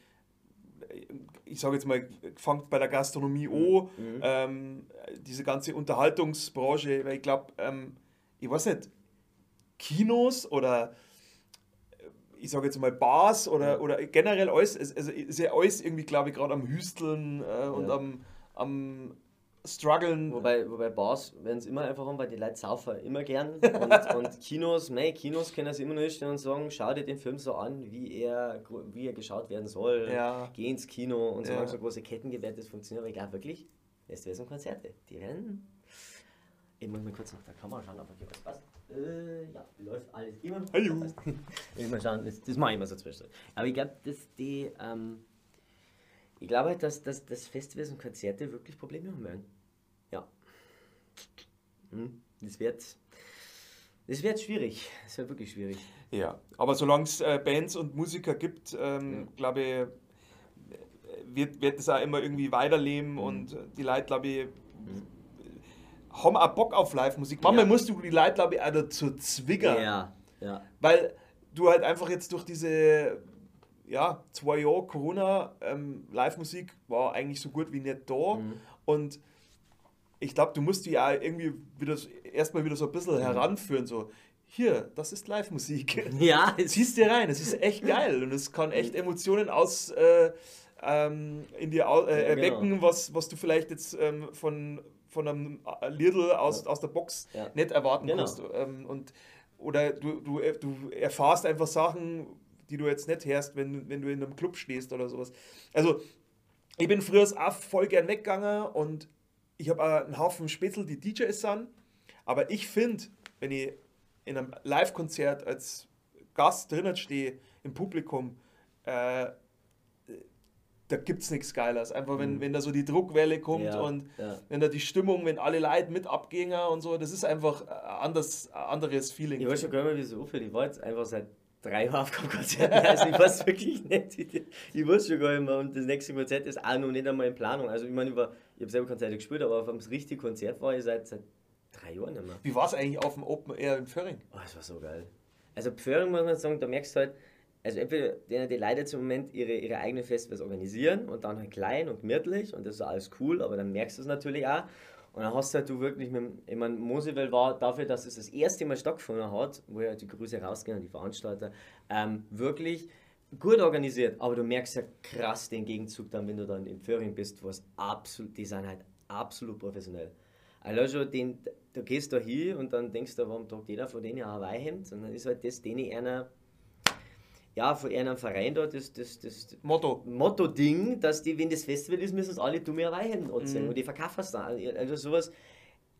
ich sage jetzt mal, fangt bei der Gastronomie an, Mhm. ähm, diese ganze Unterhaltungsbranche, weil ich glaube, ähm, ich weiß nicht, Kinos oder äh, ich sage jetzt mal Bars oder, oder generell alles, es- also ist ja alles irgendwie, glaube ich, gerade am Hüsteln äh, und Ja. am, am Struggeln. Wobei, wobei Bars werden es immer einfach haben, weil die Leute saufen immer gern. *laughs* Und, und Kinos, mei, Kinos können sie immer nur stellen und sagen, schau dir den Film so an, wie er, wie er geschaut werden soll. Ja. Geh ins Kino und solange Ja. so große Ketten gewährt das funktioniert. Aber glaube wirklich, Festivals und Konzerte, die werden. Ich muss mal kurz nach der Kamera schauen, ob hier was passt. Äh, ja, läuft alles immer. Hallo. Mal schauen, das, das mache ich immer so zwischendurch. Aber ich glaube, dass die. Ähm, ich glaube halt, dass, dass, dass Festivals und Konzerte wirklich Probleme haben werden. Ja. Hm, Das wird. Das wird schwierig. Das wird wirklich schwierig. Ja, aber solange es äh, Bands und Musiker gibt, ähm, Ja. glaube ich, äh, wird, wird es auch immer irgendwie weiterleben Mhm. und die Leute, glaube ich, haben auch Bock auf Live-Musik. Manchmal Ja. musst du die Leute, glaube ich, auch dazu zwingen, Ja, ja. weil du halt einfach jetzt durch diese ja, zwei Jahre Corona, ähm, Live-Musik war eigentlich so gut wie nicht da Mhm. und ich glaube, du musst die ja irgendwie wieder erstmal wieder so ein Mhm. bisschen heranführen, so hier, das ist Live-Musik. *laughs* Ja, es ziehst dir rein. Es ist echt geil und es kann echt Emotionen aus äh, ähm, in dir äh, genau. erwecken, was, was du vielleicht jetzt ähm, von, von einem äh, Lidl aus, aus der Box Ja. nicht erwarten Genau. kannst. Ähm, und, oder du, du, äh, du erfahrst einfach Sachen, die du jetzt nicht hörst, wenn, wenn du in einem Club stehst oder sowas. Also, ich bin früher auch voll gern weggegangen und ich habe einen Haufen Spätzle, die DJs sind. Aber ich finde, wenn ich in einem Live-Konzert als Gast drinnen stehe, im Publikum, äh, da gibt es nichts Geiles. Einfach, wenn, Mhm. wenn da so die Druckwelle kommt Ja, und ja. wenn da die Stimmung, wenn alle Leute mit abgehen und so, das ist einfach ein anders, ein anderes Feeling. Ich weiß schon gar nicht mehr, wieso für die war jetzt einfach seit drei Jahren auf keinem Konzert mehr. Also ich weiß wirklich nicht. Ich, weiß schon gar nicht mehr. Und das nächste Konzert ist auch noch nicht einmal in Planung. Also ich meine, ich, war- ich habe selber Konzerte gespielt, aber auf das richtige Konzert war ich seit, seit drei Jahren nicht mehr. Wie war es eigentlich auf dem Open Air in Föhring? Oh, das war so geil. Also Pföhring muss man sagen, da merkst du halt, also entweder die, Leute im Moment ihre, ihre eigenen Festivals organisieren und dann halt klein und gemütlich und das ist alles cool, aber dann merkst du es natürlich auch. Und dann hast du halt du wirklich mit, ich meine, Mosel war dafür, dass es das erste Mal stattgefunden hat, wo ja die Grüße rausgehen an die Veranstalter, ähm, wirklich gut organisiert, aber du merkst ja krass den Gegenzug dann, wenn du dann in Föhring bist, was absolut, die sind halt absolut professionell. Also den, du gehst da hin und dann denkst du, warum tragt jeder von denen ein Hawaii-Hemd? Und dann ist halt das denen einer, ja, von einem Verein da, das, das, das Motto. Motto-Ding, dass die, wenn das Festival ist, müssen es alle dumme anziehen. Mhm. Und die verkaufen es dann. Also sowas,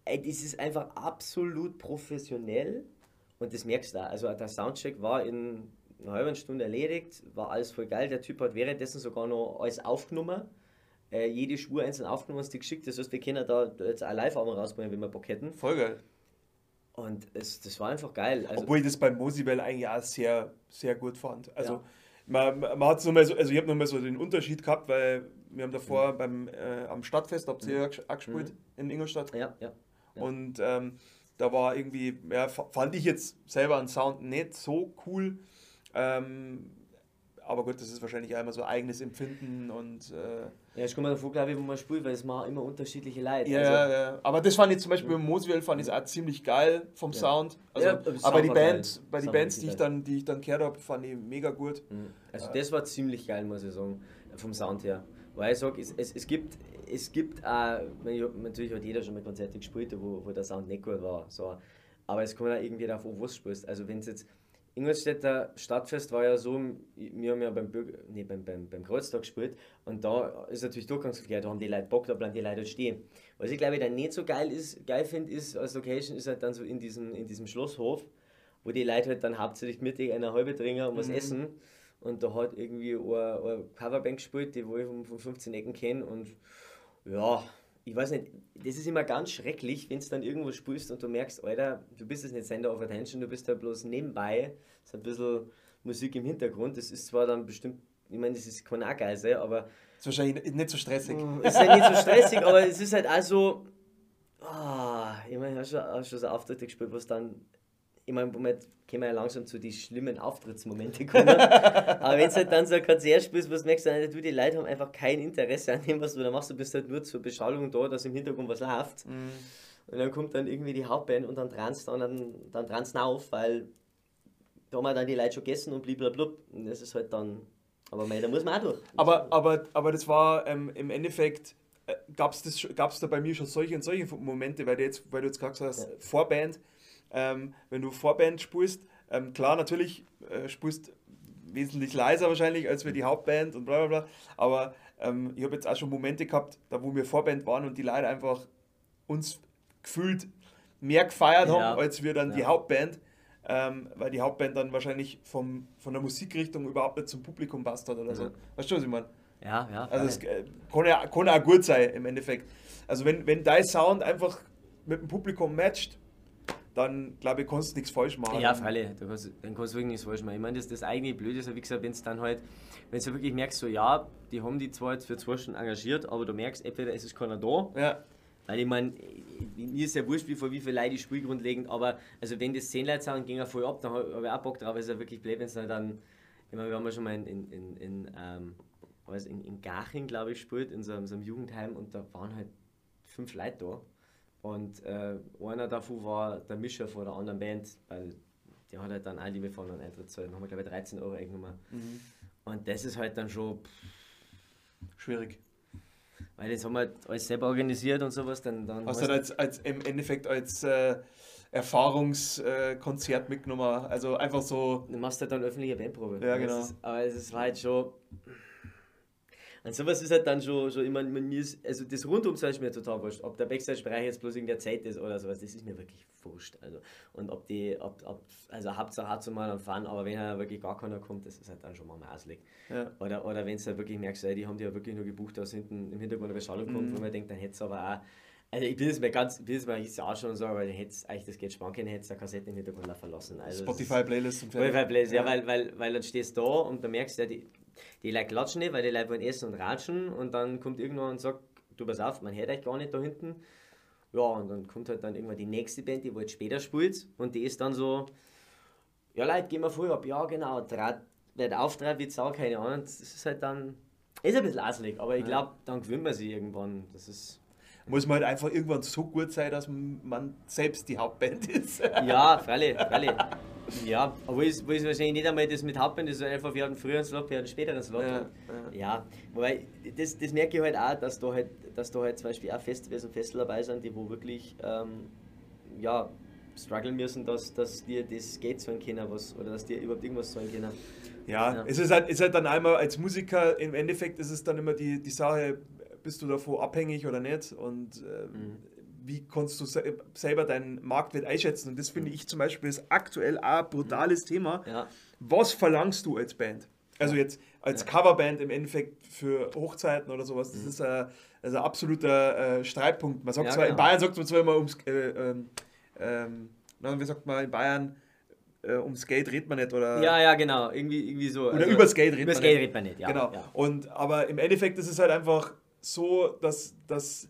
das ist einfach absolut professionell und das merkst du auch. Also der Soundcheck war in einer halben Stunde erledigt, war alles voll geil. Der Typ hat währenddessen sogar noch alles aufgenommen. Äh, jede Spur einzeln aufgenommen und die geschickt. Das heißt, wir können da jetzt auch live auch rausbringen, wenn wir Bock hätten. Voll geil. Und es, das war einfach geil. Also, Obwohl ich das beim Mosibel eigentlich auch sehr, sehr gut fand. Also Ja. man, man hat so mal so, also ich habe nochmal so den Unterschied gehabt, weil wir haben davor Mhm. beim äh, am Stadtfest, habt ihr ja auch gespielt in Ingolstadt. ja, ja. Ja. Und ähm, da war irgendwie, ja, fand ich jetzt selber einen Sound nicht so cool. Ähm, aber gut, das ist wahrscheinlich auch immer so eigenes Empfinden und äh, Ja, ich komme davor, glaube ich, wo man spielt, weil es machen immer unterschiedliche Leute. ja, also, ja, ja. Aber das fand ich zum Beispiel im Moswell fand ich auch ziemlich geil vom Ja. Sound. Also, Ja, aber die Band, geil. bei die Sound Bands, die ich dann, die ich dann gehört habe, fand ich mega gut. Mhm. Also das war ziemlich geil, muss ich sagen, vom Sound her. Weil ich sage, es, es, es gibt, es gibt auch, natürlich hat jeder schon mal Konzerte gespielt, wo, wo der Sound nicht gut war. So. Aber es kommt auch irgendwie darauf an, wo du spielst. Also wenn es jetzt Ingolstädter Stadtfest war ja so, wir haben ja beim, Bürger, nee, beim, beim, beim Kreuztag gespielt und da ist natürlich Durchgangsverkehr, da haben die Leute Bock, da bleiben die Leute stehen. Was ich glaube ich dann nicht so geil ist, geil finde, ist als Location, ist halt dann so in diesem, in diesem Schlosshof, wo die Leute halt dann hauptsächlich mit einer halbe trinken und was Mhm. essen. Und da hat irgendwie eine, eine Coverband gespielt, die wo ich von, von 15 Ecken kenne und ja, ich weiß nicht, das ist immer ganz schrecklich, wenn du dann irgendwo spielst und du merkst, Alter, du bist jetzt nicht Center of Attention, du bist da bloß nebenbei, ist ein bisschen Musik im Hintergrund, das ist zwar dann bestimmt, ich meine, das ist, auch geil sein, aber Ist wahrscheinlich nicht so stressig. es ist halt nicht so stressig, aber es ist halt also, ah, ich meine, ich habe schon, schon so Auftritte gespielt, wo es dann ich meine, Moment, können wir ja langsam zu den schlimmen Auftrittsmomente kommen. *laughs* Aber wenn du halt dann so ein Konzert spielst, was merkst du, du, die Leute haben einfach kein Interesse an dem, was du da machst. Du bist halt nur zur Beschallung da, dass im Hintergrund was läuft. Mhm. Und dann kommt dann irgendwie die Hauptband und dann transt dann, dann, dann transt auf, weil da haben dann die Leute schon gegessen und blablabla. Und das ist halt dann. Aber mei, da muss man auch durch. Aber, aber, aber das war ähm, im Endeffekt, äh, gab es da bei mir schon solche und solche Momente, weil du jetzt, weil du jetzt gesagt hast, ja. Vorband, ähm, wenn du Vorband spielst, ähm, klar, natürlich äh, spielst wesentlich leiser wahrscheinlich als wir die Hauptband und bla bla bla, aber ähm, ich habe jetzt auch schon Momente gehabt, da wo wir Vorband waren und die Leute einfach uns gefühlt mehr gefeiert ja. haben, als wir dann ja. die Hauptband ähm, weil die Hauptband dann wahrscheinlich vom, von der Musikrichtung überhaupt nicht zum Publikum passt hat oder so. Weißt du, was ich meine? Ja, ja. Also es äh, kann, ja, kann auch gut sein im Endeffekt. Also wenn, wenn dein Sound einfach mit dem Publikum matcht, dann glaube ich, kannst du nichts falsch machen. Ja, freilich, dann kannst, dann kannst du wirklich nichts falsch machen. Ich meine, das, das eigene Blöde ist, wie gesagt, wenn es dann halt, wenn du wirklich merkst, so ja, die haben die zwar jetzt für zwei Stunden engagiert, aber du merkst, entweder ist es keiner da, ja. Weil ich meine, mir ist ja wurscht, wie vor wie viel Leute ich spiele grundlegend, aber also wenn das 10 Leute sind, ging er voll ab, dann habe ich auch Bock drauf, ist ja wirklich blöd, wenn es dann, ich meine, wir haben ja schon mal in, in, in, in, ähm, in, in Garching, glaube ich, gespielt, in so, in so einem Jugendheim und da waren halt fünf Leute da. Und äh, einer davon war der Mischer von der anderen Band, weil der hat halt dann auch die von einen Eintritt zahlen. Dann haben wir, glaube ich, 13 Euro eingenommen. Mhm. Und das ist halt dann schon pff, schwierig. Weil jetzt haben wir halt alles selber organisiert und sowas. Dann, dann Hast du als, als im Endeffekt als äh, Erfahrungskonzert äh, mitgenommen? Also einfach so. Du machst halt dann öffentliche Bandprobe. Ja, genau. Ist, aber es war halt schon. Und sowas ist halt dann schon, schon immer, mir ist, also das Rundum ist mir total wurscht. Ob der Backstage-Bereich jetzt bloß in der Zeit ist oder sowas, das ist mir wirklich wurscht. Also, und ob die, ob, ob, also Hauptsache hat so mal einen Fun, aber wenn ja wirklich gar keiner kommt, das ist halt dann schon mal maßlich. Ja. Oder, oder wenn es halt wirklich merkst, ey, die haben die ja wirklich nur gebucht, dass hinten im Hintergrund eine Beschallung kommt, mhm. wo man denkt, dann hätte es aber auch also ich will es mir ganz, ich will es mir auch schon sagen, weil hätte eigentlich das geht spannend, hätte es eine Kassette im Hintergrund verlassen. Also Spotify Playlist und Spotify Playlist, ja, ja, weil, weil, weil dann stehst du da und du merkst ja, die, die Leute klatschen nicht, weil die Leute wollen essen und ratschen und dann kommt irgendwann und sagt, du pass auf, man hört euch gar nicht da hinten. Ja, und dann kommt halt dann irgendwann die nächste Band, die halt später spielt und die ist dann so, ja Leute, gehen wir früh ab, ja genau, Draht, wird auftreibt wie Sau, keine Ahnung, das ist halt dann, ist ein bisschen aselig, aber ich glaube, dann gewöhnt man sich irgendwann, das ist muss man halt einfach irgendwann so gut sein, dass man selbst die Hauptband ist. ja, freilich, freilich. Ja, aber ist, wo ist wahrscheinlich nicht einmal das mit Hauptband, das ist einfach, wir hatten früher einen Slot, wir hatten später einen Slot. Ja, ja. ja wobei, das, das merke ich halt auch, dass da halt, dass da halt zum Beispiel auch Festivals und Festival dabei sind, die wo wirklich, ähm, ja, strugglen müssen, dass, dass dir das Geld zahlen können, was, oder dass dir überhaupt irgendwas zahlen können. Ja, ja, es ist halt, ist halt dann einmal als Musiker, im Endeffekt ist es dann immer die, die Sache, bist du davon abhängig oder nicht und äh, mhm. Wie kannst du se selber deinen Marktwert einschätzen. Und das finde ich zum Beispiel ist aktuell auch ein brutales mhm. Thema. Ja. Was verlangst du als Band? Also jetzt als ja. Coverband im Endeffekt für Hochzeiten oder sowas, das mhm. ist ein, also ein absoluter äh, Streitpunkt. Man sagt ja, zwar, genau. in Bayern sagt man zwar immer ums, äh, ähm, ähm, wie sagt man in Bayern, äh, ums Geld redet man nicht oder. Ja, ja, genau, irgendwie, irgendwie so. Oder also, übers Geld redet man nicht. Geld redet man nicht, ja. Genau. Ja. Und, aber im Endeffekt ist es halt einfach so, dass, dass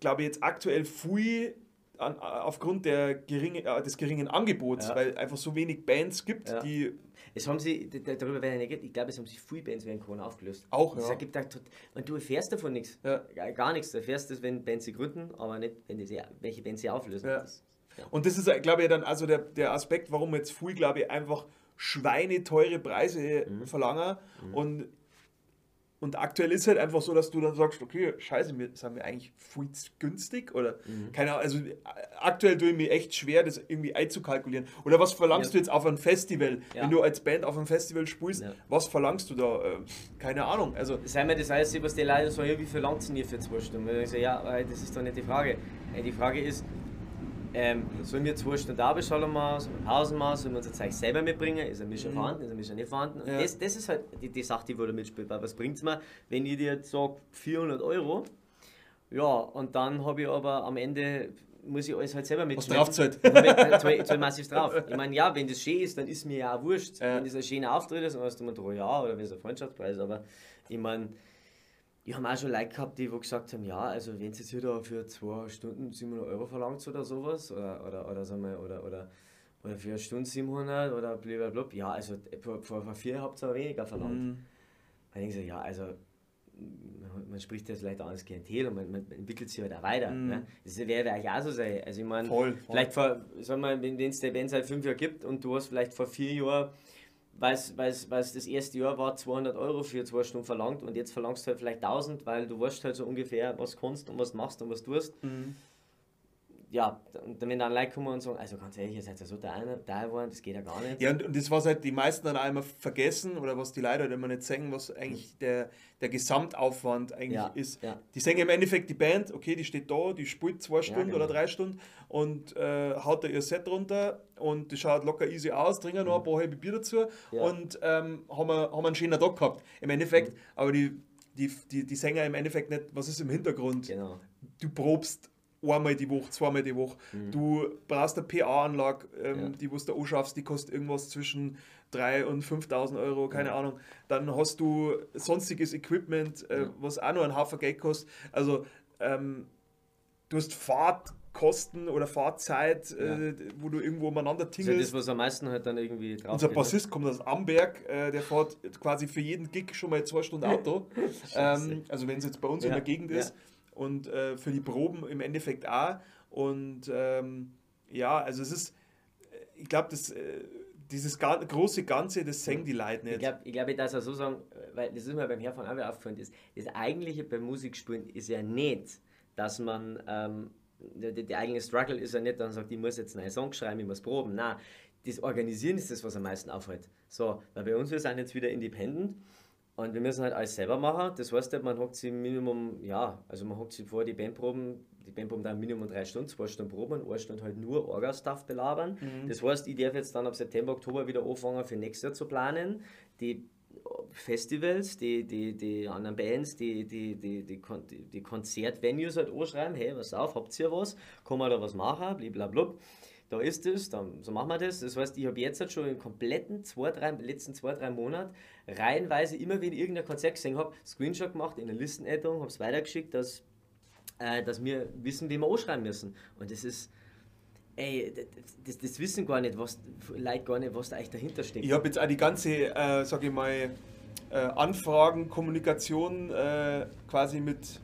glaube ich, jetzt aktuell viel an, aufgrund der geringe, äh, des geringen Angebots, ja. weil einfach so wenig Bands gibt, ja. die. Es haben sie, darüber werden nicht, ich glaube, es haben sich viele Bands während Corona aufgelöst. Auch, ja. Ergibt auch, und du erfährst davon nichts. Ja. Gar nichts. Du erfährst das, wenn Bands sie gründen, aber nicht, wenn die sie, welche Bands sie auflösen. Ja. Das, und das ist, glaube ich, dann also der, der Aspekt, warum jetzt viel, glaube ich, einfach schweineteure Preise mhm. verlangen mhm. und und aktuell ist halt einfach so, dass du dann sagst, okay, scheiße, wir, sind wir eigentlich viel günstig oder mhm. keine Ahnung, also äh, aktuell tue ich mir echt schwer, das irgendwie einzukalkulieren. Oder was verlangst ja. du jetzt auf ein Festival? Ja. Wenn du als Band auf einem Festival spielst, ja. was verlangst du da? Äh, keine Ahnung. Also Sei mir das alles, was die Leute sagen, wie viel langt es denn hier für zwei Stunden? Und ich sage, ja, das ist doch nicht die Frage. Die Frage ist, ähm, sollen wir zwei Stunden Arbeitsschalung machen, sollen wir Pausen machen, sollen wir unser Zeug selber mitbringen? Ist ein Mischer mhm. vorhanden, ist ein Mischer nicht vorhanden? Ja. Das, das ist halt die, die Sache, die wohl mitspielt. Weil was bringt es mir, wenn ich dir jetzt sage 400 Euro, ja, und dann habe ich aber am Ende muss ich alles halt selber mitschmecken. Was drauf zahlt? zahl massiv drauf. Ich meine, ja, wenn das schön ist, dann ist mir ja auch wurscht. Ja. Wenn das ein schöner Auftritt ist, dann hast du mir drei ja, oder wenn es ein Freundschaftspreis ist, aber ich meine, ich habe auch schon Leute gehabt, die wo gesagt haben, ja, also wenn es jetzt hier da für zwei Stunden 700 Euro verlangt oder sowas, oder, oder, oder, sagen wir, oder, oder, oder für eine Stunde 700 oder blablabla. Ja, also vor, vor vier habt ihr weniger verlangt. Mhm. Und ich so, ja, also man spricht jetzt vielleicht auch als Klientel und man, man, entwickelt sich halt auch weiter. Mm. Ne? Das wäre eigentlich auch so sein. Also ich meine, vielleicht vor, sagen wir, wenn es der Band seit fünf Jahren gibt und du hast vielleicht vor vier Jahren, weil es das erste Jahr war, 200 Euro für zwei Stunden verlangt und jetzt verlangst du halt vielleicht 1000, weil du weißt halt so ungefähr, was kannst und was machst und was tust. Mm ja, und wenn dann Leute kommen und sagen, also ganz ehrlich, ihr seid ja so da geworden, das geht ja gar nicht. Ja, und, und das, was halt die meisten dann einmal vergessen oder was die Leute halt immer nicht sehen, was eigentlich der, der Gesamtaufwand eigentlich ja, ist. Ja. Die singen im Endeffekt die Band, okay, die steht da, die spielt zwei Stunden ja, genau. oder drei Stunden und äh, haut da ihr Set runter und die schaut locker easy aus, trinken noch ein paar halbe Bier dazu und ähm, haben, wir, haben einen schönen Tag gehabt. Im Endeffekt, mhm. aber die, die, die, die Sänger im Endeffekt nicht, was ist im Hintergrund? Genau. Du probst einmal die Woche, zweimal die Woche. Mhm. Du brauchst eine PA-Anlage, ähm, ja. die du da anschaffst, die kostet irgendwas zwischen 3.000 und 5.000 Euro, keine ja. Ahnung. Dann hast du sonstiges Equipment, äh, ja. was auch noch einen Haufen Geld kostet. Also ähm, du hast Fahrtkosten oder Fahrzeit, äh, wo du irgendwo umeinander tingelst. Das ist das, was am meisten halt dann irgendwie drauf Unser Bassist kommt aus Amberg, äh, der fährt quasi für jeden Gig schon mal zwei Stunden Auto. *laughs* ähm, also wenn es jetzt bei uns in der Gegend ist und äh, für die Proben im Endeffekt auch. Und ähm, ja, also es ist, ich glaube. Äh, dieses große Ganze, das sehen die Leute nicht. Ich glaube, ich, glaub, ich darf es so sagen, weil das ist mir beim Herfahren auch wieder aufgefallen, das, das Eigentliche beim Musikspielen ist ja nicht, dass man, ähm, der, der, eigene Struggle ist ja nicht, dass man sagt, ich muss jetzt einen Song schreiben, ich muss proben. Nein, das Organisieren ist das, was am meisten aufhält. So, weil bei uns, wir sind jetzt wieder independent und wir müssen halt alles selber machen. Das heißt, man hockt sich Minimum, ja, also man hockt sich vor die Bandproben, die Bandproben dann Minimum drei Stunden, zwei Stunden Proben und eine Stunde halt nur Orga-Stuff belabern. Mhm. Das heißt, ich darf jetzt dann ab September, Oktober wieder anfangen für nächstes Jahr zu planen. Die Festivals, die, die, die anderen Bands, die, die, die, die, die Konzertvenues halt anschreiben, hey, was auf, habt ihr was? Kann man da was machen? Blablabla da ist es, dann, so machen wir das. Das heißt, ich habe jetzt halt schon im kompletten zwei, drei, letzten zwei, drei Monaten reihenweise immer, wenn ich irgendein Konzert gesehen habe, Screenshot gemacht in eine Listenaddung, habe es weitergeschickt, dass, äh, dass wir wissen, wie wir anschreiben müssen. Und das ist, ey, das, das wissen gar nicht, was, Leute gar nicht, was da eigentlich dahinter steckt. Ich habe jetzt auch die ganze, äh, sage ich mal, äh, Anfragen, Kommunikation äh, quasi mit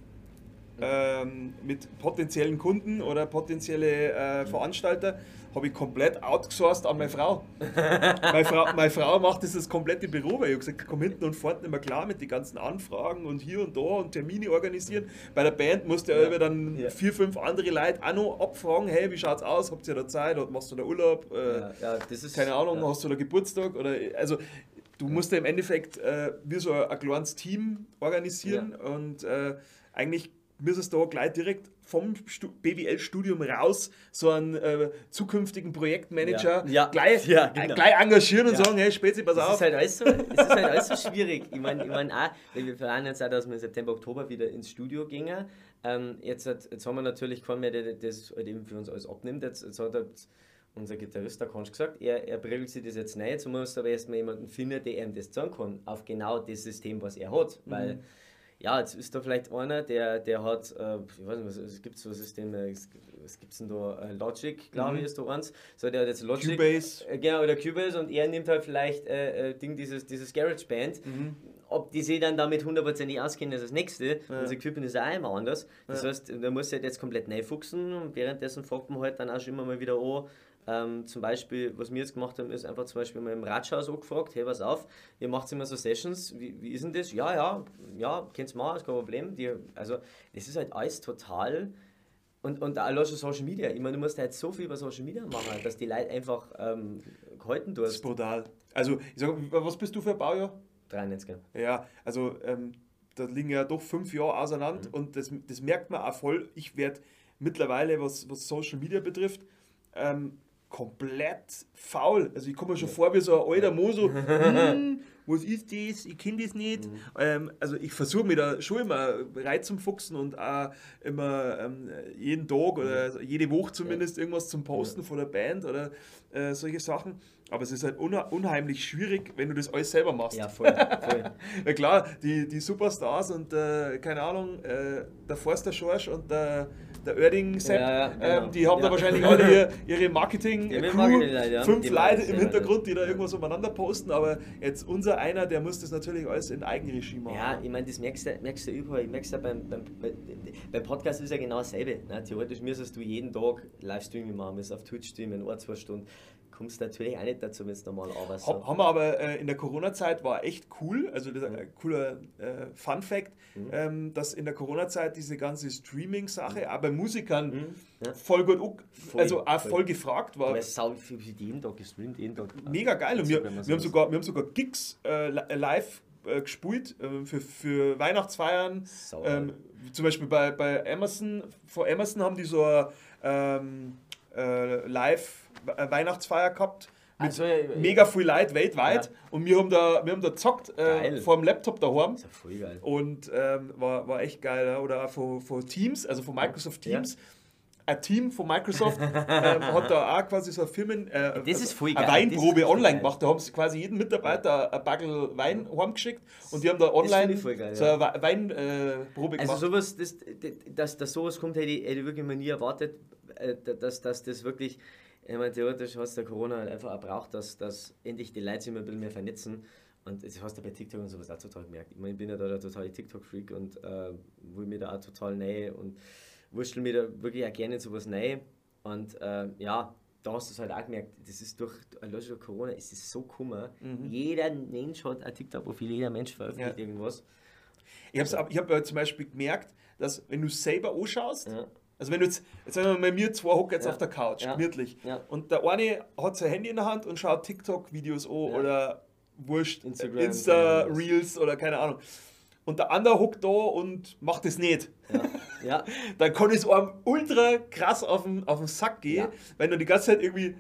ähm, mit potenziellen Kunden oder potenzielle äh, Veranstalter habe ich komplett outgesourced an meine Frau. *laughs* meine Frau. Meine Frau macht das, das komplette Büro, weil ich habe gesagt, komm hinten und vorne nicht mehr klar mit den ganzen Anfragen und hier und da und Termine organisieren. Bei der Band musste ja, ja dann ja. vier, fünf andere Leute auch noch abfragen, hey, wie schaut's aus, habt ihr da Zeit oder machst du da Urlaub? Äh, ja, ist, keine Ahnung, hast du da Geburtstag? Oder, also du musst ja im Endeffekt äh, wie so ein, ein kleines Team organisieren und äh, eigentlich müsstest du da gleich direkt vom BWL-Studium raus so einen äh, zukünftigen Projektmanager ja. Ja. Gleich, ja, äh, genau. gleich engagieren und sagen, hey Spezi, pass das auf. Ist halt alles so, es ist halt alles so schwierig. Ich meine ich mein auch, wir planen jetzt auch, dass wir im September, Oktober wieder ins Studio gingen. Ähm, jetzt, jetzt haben wir natürlich keinen mehr, der das halt eben für uns alles abnimmt. Jetzt, jetzt hat halt unser Gitarrist, der Konsch, gesagt, er, er brillt sich das jetzt nicht, jetzt muss aber erstmal jemanden finden, der ihm das sagen kann, auf genau das System, was er hat. Mhm. Weil ja, jetzt ist da vielleicht einer, der, der hat, äh, ich weiß nicht, was, es gibt so Systeme, was gibt es denn da? Äh, Logic, glaube mhm. ich, ist da eins. So, der hat jetzt Logic. Cubase. Äh, genau, oder Cubase und er nimmt halt vielleicht äh, äh Ding, dieses, dieses GarageBand. Mhm. Ob die sich dann damit hundertprozentig auskennen, ist das nächste. Ja. Unser Equipment ist auch immer anders. Das ja. heißt, da muss halt jetzt komplett neu fuchsen und währenddessen fragt man halt dann auch schon immer mal wieder an, ähm, zum Beispiel, was wir jetzt gemacht haben, ist einfach zum Beispiel mal im Ratschhaus angefragt, hey, pass auf, ihr macht immer so Sessions, wie, wie ist denn das? Ja, ja, ja, könnt ihr machen, ist kein Problem. Die, also, das ist halt alles total... Und, und auch schon Social Media. Ich meine, du musst halt so viel über Social Media machen, dass die Leute einfach ähm, gehalten tust. Das ist brutal. Also, ich sag, was bist du für ein Baujahr? 93. Ja, also ähm, da liegen ja doch fünf Jahre auseinander mhm. und das, das merkt man auch voll. Ich werde mittlerweile, was, was Social Media betrifft, ähm, komplett faul. Also ich komme mir schon vor wie so ein alter Mo, so, *laughs* hm, was ist das, ich kenne das nicht. Mhm. Ähm, also ich versuche mir da schon immer reinzufuchsen und auch immer ähm, jeden Tag oder jede Woche zumindest ja. irgendwas zum Posten ja. von der Band oder äh, solche Sachen. Aber es ist halt unheimlich schwierig, wenn du das alles selber machst. Ja, voll. voll. *laughs* ja, klar, die, die Superstars und äh, keine Ahnung, äh, der Forster Schorsch und der, der Oerding Sepp, ja, ja, genau. ähm, die haben da wahrscheinlich alle *laughs* ihr, ihre Marketing-Crew, fünf Leute im Hintergrund, die da irgendwas umeinander posten. Aber jetzt unser einer, der muss das natürlich alles in Eigenregie machen. Ja, ich meine, das merkst du, merkst du überall. Ich merkst du beim, beim, beim Podcast ist ja genau dasselbe. Ne? Theoretisch müsstest du jeden Tag Livestreaming machen, müsst auf Twitch streamen, ein, zwei Stunden kommst natürlich auch nicht dazu, wenn es normal arbeitest. Ha, haben wir aber äh, in der Corona-Zeit war echt cool, also das ist ein cooler äh, Fun-Fact, mhm. ähm, dass in der Corona-Zeit diese ganze Streaming-Sache mhm. auch bei Musikern mhm. ja. voll gut, voll, also auch voll, voll gefragt war. Aber es jeden Tag gestreamt, jeden Tag. Mega geil und wir, wir, haben sogar, wir haben sogar Gigs äh, live äh, gespielt äh, für, für Weihnachtsfeiern. Ähm, zum Beispiel bei, bei Amazon, vor Amazon haben die so ein ähm, äh, live äh, Weihnachtsfeier gehabt. Mit also, mega viel Leute weltweit. Ja. Und wir haben da, wir haben da gezockt äh, vor dem Laptop daheim. Das ist ja voll geil. Und ähm, war, war echt geil. Oder auch von, von Teams, also von Microsoft Teams. Ja ein Team von Microsoft *laughs* ähm, hat da auch quasi so eine Firmen, äh, das ist voll eine Weinprobe online gemacht. Da haben sie quasi jeden Mitarbeiter ein Bagel Wein heimgeschickt und die haben da online geil, so eine. Weinprobe äh, gemacht. Also sowas, das, das, dass, dass sowas kommt, hätte ich, hätte ich wirklich mal nie erwartet, äh, dass, dass das wirklich ich meine, theoretisch hast du Corona halt einfach auch braucht, dass, dass endlich die Leute sich immer ein bisschen mehr vernetzen. Und das hast du bei TikTok und sowas auch total gemerkt. Ich meine, ich bin ja da der totale TikTok-Freak und äh, will mir da auch total nähe und wurschtel mir da wirklich auch gerne in sowas nähe. Und äh, ja, da hast du es halt auch gemerkt, das ist durch, durch Corona ist es so kummer. Mhm. Jeder Mensch hat ein TikTok-Profil, jeder Mensch veröffentlicht ja. irgendwas. Ich habe ich hab zum Beispiel gemerkt, dass wenn du selber anschaust, ja also wenn du jetzt, jetzt sagen wir mal, wir zwei hocken jetzt ja. auf der Couch, ja. gemütlich. Ja. Und der eine hat sein Handy in der Hand und schaut TikTok-Videos an oder wurscht, Instagram, Insta, Reels oder keine Ahnung. Und der andere hockt da und macht es nicht. Ja. *laughs* Dann kann es einem ultra krass auf den, auf den Sack gehen, wenn du die ganze Zeit irgendwie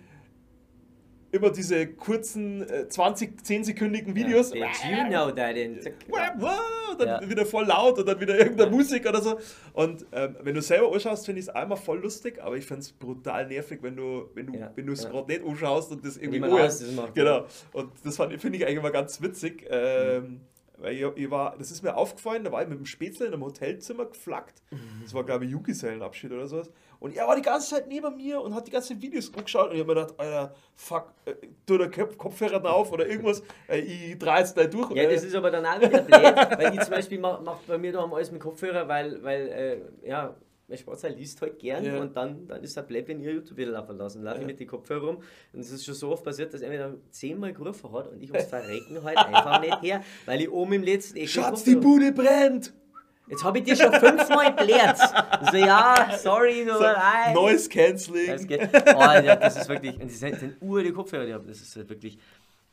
immer diese kurzen äh, 20, 10-sekündigen Videos. Ja, you know that in dann ja. wieder voll laut und dann wieder irgendeine ja. Musik oder so. Und ähm, wenn du selber anschaust, finde ich es einmal voll lustig, aber ich finde es brutal nervig, wenn du wenn du ja. wenn du es gerade nicht anschaust und das irgendwie anhörst. Genau. Und das finde ich eigentlich immer ganz witzig. Ähm, mhm. Weil ich, ich, war, das ist mir aufgefallen, da war ich mit dem Spätzle in einem Hotelzimmer geflackt. Mhm. Das war, glaube ich, Junggesellenabschied oder sowas. Und er war die ganze Zeit neben mir und hat die ganzen Videos angeschaut. Und ich habe mir gedacht, Alter, fuck, äh, tu der Kopfhörer drauf oder irgendwas. Äh, ich drehe jetzt da durch. Ja, das ist aber dann auch wieder blöd, weil ich zum Beispiel mache mach bei mir da alles mit Kopfhörer, weil, weil äh, ja, mein Schwarzer liest halt gern ja. und dann, dann ist er blöd, wenn ihr YouTube wieder laufen lassen. Laufe ja. ich mit den Kopfhörern rum und es ist schon so oft passiert, dass er mir dann zehnmal gerufen hat und ich ums Verrecken halt einfach nicht her, weil ich oben im letzten Eck. Schatz, die Bude brennt! Jetzt habe ich dir schon fünfmal erklärt. So, ja, sorry, nur so, nein. Noise Cancelling. Oh, ja, das ist wirklich, das sind, sind ur die Kopfhörer, die haben, das ist halt wirklich.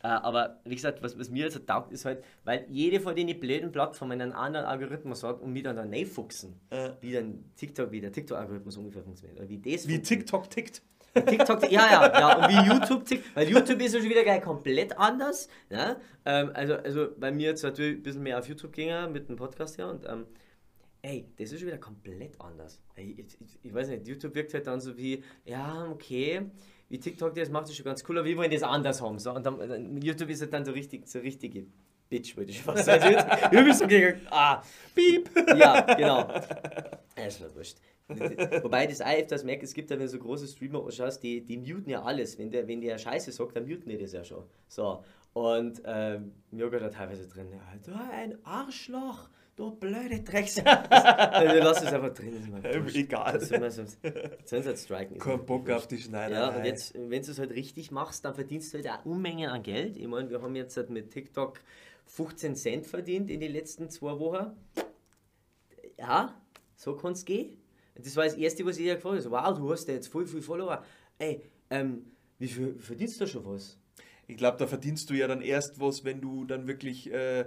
Äh, aber wie gesagt, was, was mir jetzt taugt, ist halt, weil jede von den blöden Plattformen einen anderen Algorithmus hat und mich dann da fuchsen, äh. wie dann TikTok, wie der TikTok-Algorithmus ungefähr funktioniert. Oder wie das wie TikTok tickt. TikTok, ja, ja, ja, und wie YouTube tickt, weil YouTube ist ja schon wieder komplett anders. Ja? Ähm, also, also bei mir jetzt natürlich ein bisschen mehr auf YouTube ging mit dem Podcast ja und ähm, ey, das ist schon wieder komplett anders. Ich, ich, ich, weiß nicht, YouTube wirkt halt dann so wie, ja, okay, wie TikTok das macht, ist schon ganz cool, aber wir wollen das anders haben. So. Und dann, dann, YouTube ist halt dann so richtig, so richtige Bitch, würde ich fast sagen. *laughs* Also YouTube so gegen, ah, piep. Ja, genau. *laughs* Das ist wurscht. Wobei das auch öfters merkt, es gibt ja, wenn so große Streamer anschaust, die, die muten ja alles. Wenn der, wenn der Scheiße sagt, dann muten die das ja schon. So. Und ähm, mir da teilweise drin, ja, ein Arschloch du blöde Drecksack. also, *laughs* lass es einfach drin. Ähm, egal. Halt striken. Kein Bock auf die Schneider. Ja, und jetzt, wenn du es halt richtig machst, dann verdienst du halt auch Unmengen an Geld. Ich meine, wir haben jetzt halt mit TikTok 15 Cent verdient in den letzten zwei Wochen. Ja, so kann es gehen. Das war das Erste, was ich ihr gefragt habe. Wow, du hast ja jetzt voll viel Follower. Ey, ähm, wie viel verdienst du schon was? Ich glaube, da verdienst du ja dann erst was, wenn du dann wirklich äh,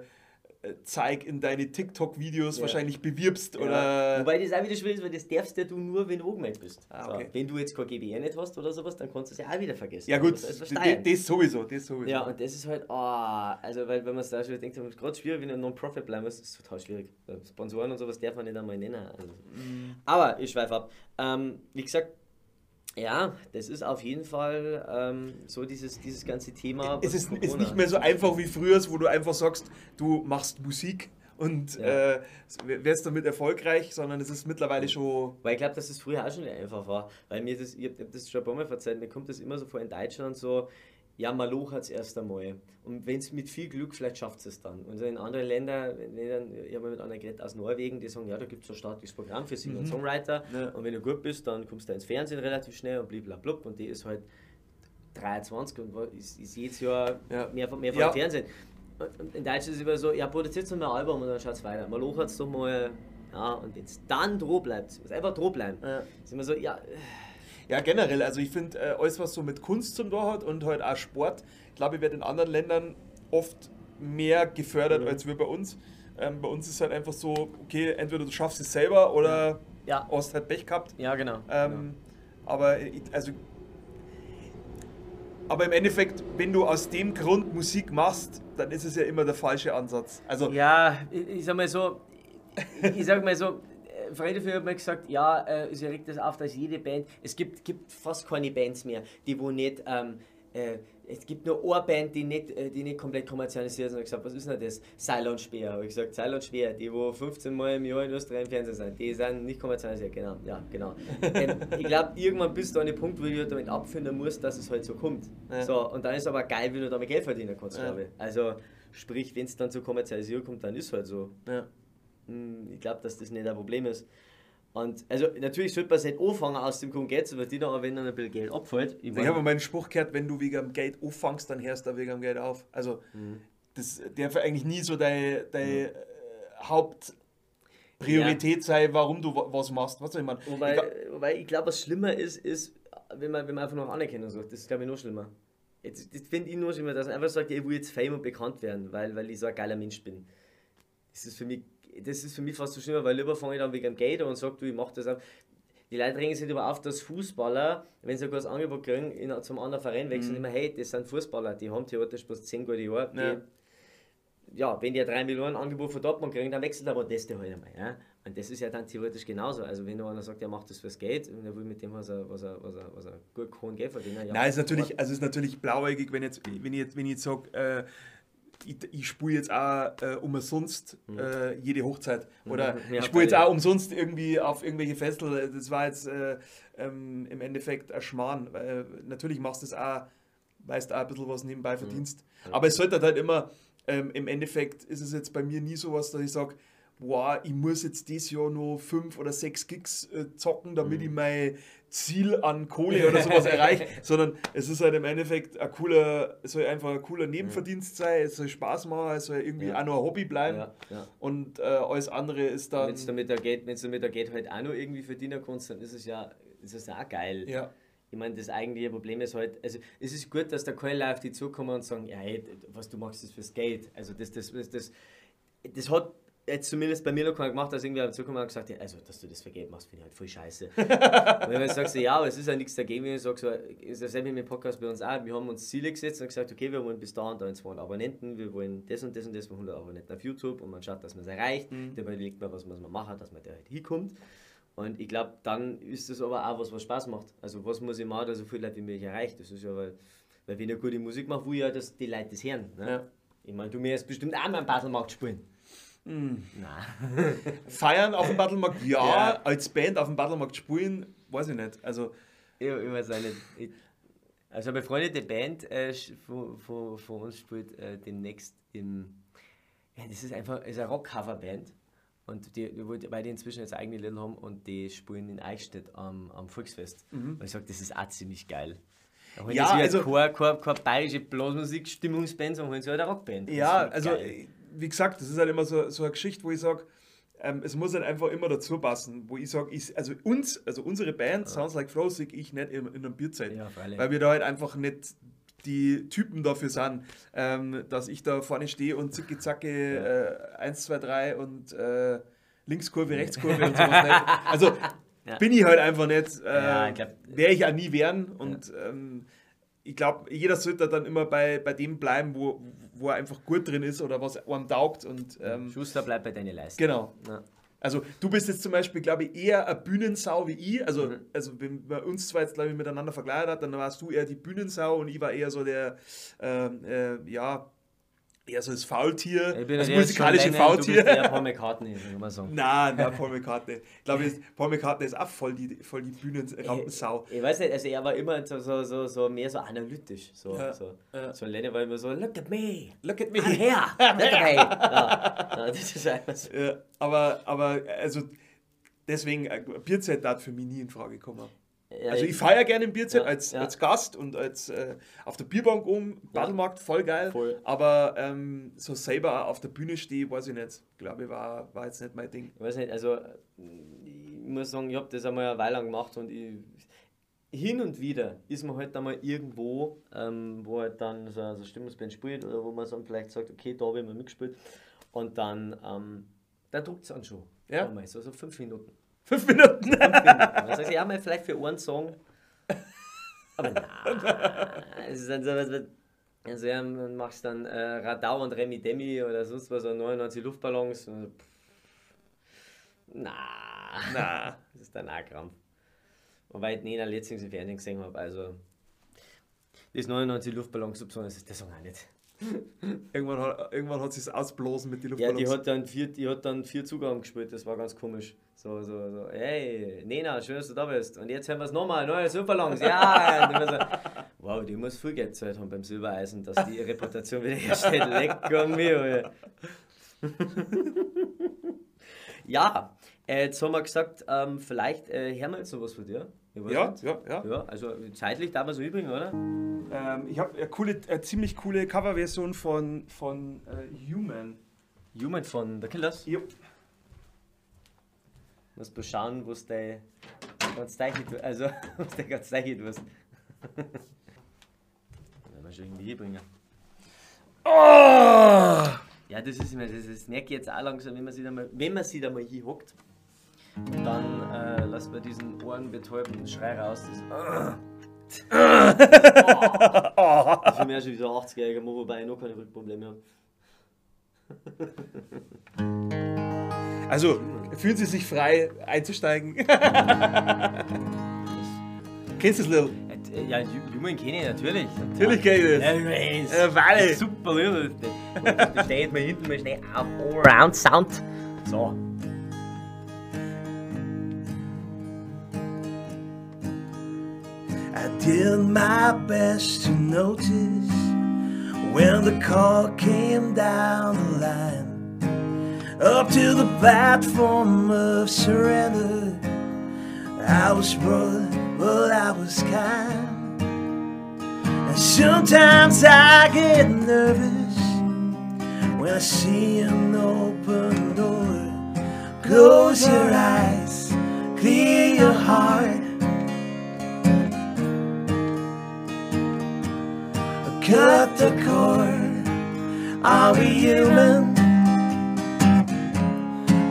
zeig in deine TikTok-Videos Ja. wahrscheinlich bewirbst Ja. oder. Wobei das auch wieder schwierig ist, weil das darfst ja du nur, wenn du angemeldet bist. Ah, okay. so, wenn du jetzt kein GBR nicht hast oder sowas, dann kannst du es ja auch wieder vergessen. ja, gut, Das ist das, sowieso, das sowieso. Ja, und das ist halt, ah, also weil wenn man es da schon denkt, gerade schwierig, wenn du Non-Profit bleiben musst, ist total schwierig. Sponsoren und sowas darf man nicht einmal nennen. Also. Mhm. Aber ich schweife ab. Ähm, wie gesagt, ja, das ist auf jeden Fall ähm, so dieses, dieses ganze Thema. es was ist, ist nicht mehr so einfach wie früher, wo du einfach sagst, du machst Musik und Ja. äh, wärst damit erfolgreich, sondern es ist mittlerweile schon. Weil ich glaube, dass das früher auch schon nicht einfach war. Weil mir das, ich habe hab das schon ein paar Mal verzeiht, mir kommt das immer so vor in Deutschland so, ja, man lochert es erst einmal. Und wenn es mit viel Glück, vielleicht schafft es dann. Und in anderen Ländern, Ländern ich habe mal mit einer geredet aus Norwegen, die sagen, ja, da gibt es so ein staatliches Programm für Singer und Songwriter. Ja. Und wenn du gut bist, dann kommst du ins Fernsehen relativ schnell und blablabla. Und die ist halt 23 und ist, ist jedes Jahr Ja. mehr, mehr vom Ja. Fernsehen. Und, in Deutschland ist es immer so, ja, produziert mal ein Album und dann schaut es weiter. Man lochert es doch mal, ja, und wenn es dann droh bleibt, muss einfach droh bleiben. Ja. Ist immer so, ja, Ja, generell, also ich finde, äh, alles, was so mit Kunst zum Tor hat und halt auch Sport, glaube ich, wird in anderen Ländern oft mehr gefördert Mhm. als wir bei uns. Ähm, bei uns ist halt einfach so, okay, entweder du schaffst es selber oder ja, hast halt Pech gehabt. ja, genau. Ähm, Aber ich, also. Aber im Endeffekt, wenn du aus dem Grund Musik machst, dann ist es ja immer der falsche Ansatz. Also, Ja, ich, ich sag mal so, ich sag mal so, Freddy hat mir gesagt, ja, äh, es regt das auf, dass jede Band, es gibt, gibt fast keine Bands mehr, die wo nicht, ähm, äh, es gibt nur eine Band, die nicht, äh, die nicht komplett kommerzialisiert ist. Und ich gesagt, was ist denn das? Seil und Speer. Habe ich gesagt, Seil und Speer, die wo 15 Mal im Jahr in Österreich im Fernsehen sind, die sind nicht kommerzialisiert, genau, ja, genau. ähm, ich glaube, irgendwann bist du an dem Punkt, wo du damit abfinden musst, dass es halt so kommt. Ja. So, und dann ist aber geil, wenn du damit Geld verdienen kannst, Ja. glaube ich. Also, sprich, wenn es dann zur Kommerzialisierung kommt, dann ist halt so. ja. Hm, Ich glaube, dass das nicht ein Problem ist. Und also natürlich sollte man nicht anfangen, aus dem Grund Geld zu verdienen, aber wenn dann ein bisschen Geld abfällt, ich Ich habe meinen Spruch gehört, wenn du wegen am Geld auffangst, dann hörst du wegen am Geld auf. Also, Mhm. das darf eigentlich nie so deine, deine äh, Hauptpriorität sein, warum du wa- was machst. Was soll ich meine? wobei, Ich- wobei ich glaube, was schlimmer ist, ist, wenn man, wenn man einfach noch Anerkennung sucht. Das ist, glaube ich, noch schlimmer. Jetzt, das finde ich nur schlimmer, dass man einfach sagt, ich will jetzt Fame und bekannt werden, weil, weil ich so ein geiler Mensch bin. Das ist für mich, das ist für mich fast so schlimmer, weil lieber fange ich dann wegen dem Geld an und sage, du, ich mache das auch. Die Leute regen sich darüber auf, dass Fußballer, wenn sie ein gutes Angebot kriegen, in, zum anderen Verein wechseln, immer, hey, das sind Fußballer, die haben theoretisch bloß 10 gute Jahre. Die, Ja. ja. wenn die ein 3 Millionen Angebot von Dortmund kriegen, dann wechselt aber das der halt einmal. Ja? Und das ist ja dann theoretisch genauso. Also wenn einer sagt, er macht das fürs Geld und er will mit dem, was er, was er, was er, was er gut hohen Geld verdienen. Ja, Nein, ist natürlich, also ist natürlich blauäugig, wenn, jetzt, wenn ich jetzt, wenn ich jetzt sage, äh, ich, ich spiele jetzt auch äh, umsonst äh, jede Hochzeit. Oder Mhm. Ja, ich spiele jetzt auch umsonst irgendwie auf irgendwelche Festel. Das war jetzt äh, ähm, im Endeffekt ein Schmarrn. Weil, natürlich machst du es auch, weil du auch ein bisschen was nebenbei verdienst. Aber es sollte halt immer, ähm, im Endeffekt ist es jetzt bei mir nie so was, dass ich sage, boah, ich muss jetzt dieses Jahr nur fünf oder sechs Gigs äh, zocken, damit ich mein Ziel an Kohle oder sowas *laughs* erreiche, sondern es ist halt im Endeffekt ein cooler, es soll einfach ein cooler Nebenverdienst sein, es soll Spaß machen, es soll irgendwie Ja. auch nur ein Hobby bleiben Ja, ja. und äh, alles andere ist dann, Wenn du mit der Geld, wenn du mit der Geld halt auch noch irgendwie verdienen kannst, dann ist es ja, ist es auch geil. ja, Ich meine, das eigentliche Problem ist halt, also es ist gut, dass der Keule auf die zukommen und sagen, ja, hey, was du machst, ist fürs Geld. Also das, das, das, das, das hat jetzt zumindest bei mir noch keiner gemacht, dass irgendwie zukommen und gesagt, ja, also dass du das Geld machst, finde ich halt voll scheiße. *laughs* und wenn du sagst, ja, aber es ist ja nichts dagegen, wenn ich sage, so, ist dasselbe mit dem Podcast bei uns auch, wir haben uns Ziele gesetzt und gesagt, okay, wir wollen bis da und da 200 Abonnenten, wir wollen das und das und das von 100 Abonnenten auf YouTube und man schaut, dass man es erreicht, Mhm. dann überlegt man, was man machen, dass man da halt hinkommt. Und ich glaube, dann ist das aber auch was, was Spaß macht. Also was muss ich machen, dass so viele Leute wie möglich erreicht. Das ist ja, weil, weil wenn ich gute Musik mache, will ich ja, dass die Leute das hören. Ne? Ja. Ich meine, du mir jetzt bestimmt auch mal einen Battlemarkt spielen. Hm. Nein. *laughs* feiern auf dem Battlemarkt, ja, Ja. als Band auf dem Battlemarkt spielen, weiß ich nicht, also Ich, ich weiß auch nicht. Ich, also eine befreundete Band äh, von, von, von uns spielt äh, demnächst im. Ja, das ist einfach ist eine Rock-Cover-Band. Und die, weil die inzwischen jetzt eigene Lieder haben und die spielen in Eichstätt am, am Volksfest. Und ich sage, das ist auch ziemlich geil. Da Mhm. Ja, jetzt also- keine, keine, keine bayerische Blasmusik-Stimmungsband, sondern halt eine Rockband. Das Ja, ist also geil. Wie gesagt, das ist halt immer so, so eine Geschichte, wo ich sage, ähm, es muss halt einfach immer dazu passen, wo ich sage, also uns, also unsere Band, Sounds Like Flow, sehe ich nicht in, in einer Bierzeit. Ja, weil wir da halt einfach nicht die Typen dafür sind, ähm, dass ich da vorne stehe und zicke zacke äh, 1, 2, 3 und äh, Linkskurve, Rechtskurve und sowas nicht. Also *laughs* Ja. bin ich halt einfach nicht. Äh, Ja, ich glaub- ich auch nie werden und ähm, ich glaube, jeder sollte dann immer bei, bei dem bleiben, wo, wo er einfach gut drin ist oder was einem taugt und ähm, Schuster bleibt bei deinen Leisten. genau. Ja. Also du bist jetzt zum Beispiel, glaube ich, eher eine Bühnensau wie ich. Also, Mhm. also wenn man uns zwei jetzt, glaube ich, miteinander vergleicht hat, dann warst du eher die Bühnensau und ich war eher so der, ähm, äh, ja, eher so das Faultier, Ich bin jetzt musikalische Du Faultier. bist eher Paul McCartney, kann man sagen. Nein, nein, *laughs* Paul McCartney. Ich glaube, Paul McCartney ist auch voll die, voll die Bühnenrampensau. Ich weiß nicht, also er war immer so, so, so, so mehr so analytisch. So, Ja, so. ja. so Lennon war immer so, look at me, Look at me. I'm here, *laughs* look at me. Ja, das ist einfach so. Ja, aber, aber, also, deswegen, äh, Bierzeit darf für mich nie in Frage kommen. Also ich feiere gerne im Bierzelt Ja, als, ja. als Gast und als äh, auf der Bierbank um, Battlemarkt, voll geil. Voll. Aber ähm, so selber auf der Bühne stehe, weiß ich nicht. Glaube ich, war, war jetzt nicht mein Ding. Ich weiß nicht, also ich muss sagen, ich habe das einmal eine Weile lang gemacht und ich, hin und wieder ist man halt einmal irgendwo, ähm, wo halt dann so eine Stimmungsband spielt oder wo man dann vielleicht sagt, okay, da habe ich mal mitgespielt und dann, ähm, da druckt es an schon. Ja. Einmal, so, so fünf Minuten. Fünf Minuten. Dann sagst du, ja, mal vielleicht für einen Song. Aber nein, es ist dann so, also ja, dann machst dann äh, Radau und Remi Demi oder sonst was, so 99 Luftballons. Und, pff, na, Na, das ist dann auch Krampf. Wobei ich nie letztens im Fernsehen gesehen habe, also das 99 Luftballons, so besonders ist der Song auch nicht. *laughs* irgendwann hat, irgendwann hat sie es ausblasen mit den Ja, Luftballons. die hat dann vier, die hat dann vier Zugaben gespielt, das war ganz komisch. So, so, so, hey, Nena, schön, dass du da bist. Und jetzt hören wir es nochmal, neue Superlongs, ja. So, wow, die muss viel Geld gezahlt haben beim Silbereisen, dass die ihre Reputation wieder herstellt. Lecker mir. ja, äh, jetzt haben wir gesagt, ähm, vielleicht äh, hören wir jetzt noch was von dir. Ja, ja, ja. Ja, also zeitlich darf man so übrigens, oder? Ähm, ich habe eine, coole, eine ziemlich coole Coverversion von, von äh, Human. Human von The Killers. Jupp. Musst du schauen, was der ganz deich tut. Also, *laughs* was der ganz deich tust. Wenn wir schon irgendwie hinbringen. Oh! Ja, das ist immer, das, das merke ich jetzt auch langsam, wenn man sich da mal, wenn man sich da mal hinhockt, dann äh, lässt man diesen ohrenbetäubenden Schrei raus. Das, oh. Für mich schon wieder 80-jähriger Mann, wobei ich noch keine Rückprobleme habe. Also, fühlen Sie sich frei einzusteigen? *laughs* Kennst du das Little? Äh, Ja, Human kenne ich natürlich. Natürlich kenn ich das. Ja, weil- Super, Lied. Da steht mal hinten mal schnell auf Allround Sound. So. I did my best to notice when the call came down the line up to the platform of surrender. I was rude, but I was kind. And sometimes I get nervous when I see an open door. Close your eyes, clear your heart. Cut the cord. Are we human?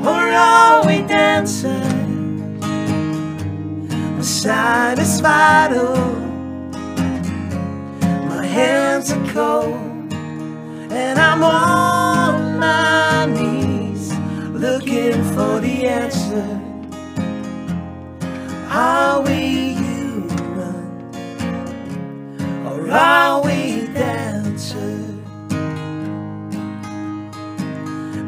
Or are we dancing? My side is vital. My hands are cold. And I'm on my knees looking for the answer. Are we Or are we dancers?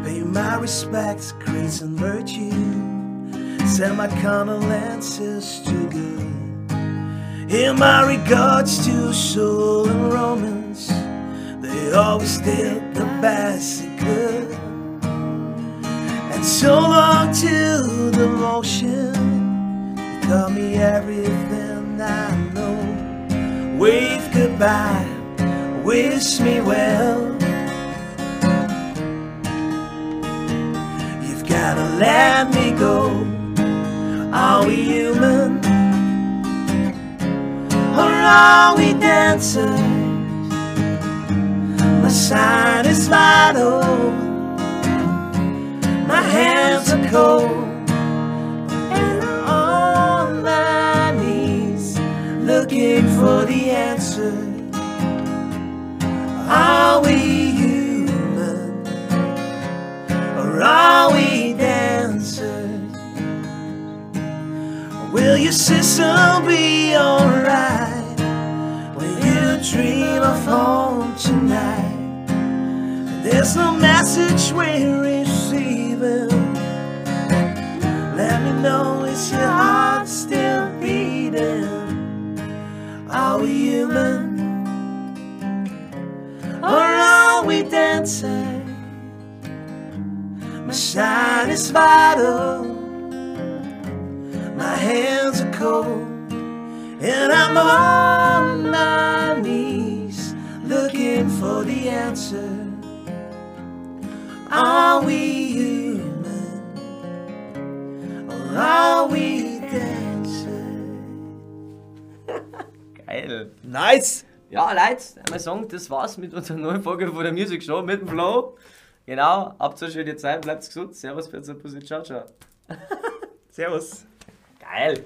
Pay my respects, grace and virtue. Send my condolences to good. In my regards to Soul and Romans. They always did the best they could. And so long to the motion. Taught me everything I. Wave goodbye, wish me well. You've gotta let me go. Are we human? Or are we dancers? My sign is vital. My hands are cold. Answer. Are we human? Or are we dancers? Will your system be alright when you dream of home tonight? There's no message we're receiving. Let me know is your heart still? Are we human? Or are we dancing? My shine is vital. My hands are cold. And I'm on my knees looking for the answer. Are we human? Or are we dancing? *laughs* Geil. Nice! Ja, Leute, einmal sagen, das war's mit unserer neuen Folge von der Music Show mit dem Flow. Genau, habt eine schöne Zeit, bleibt gesund. Servus, Pizza, Pussy, ciao, ciao. *laughs* Servus. Geil.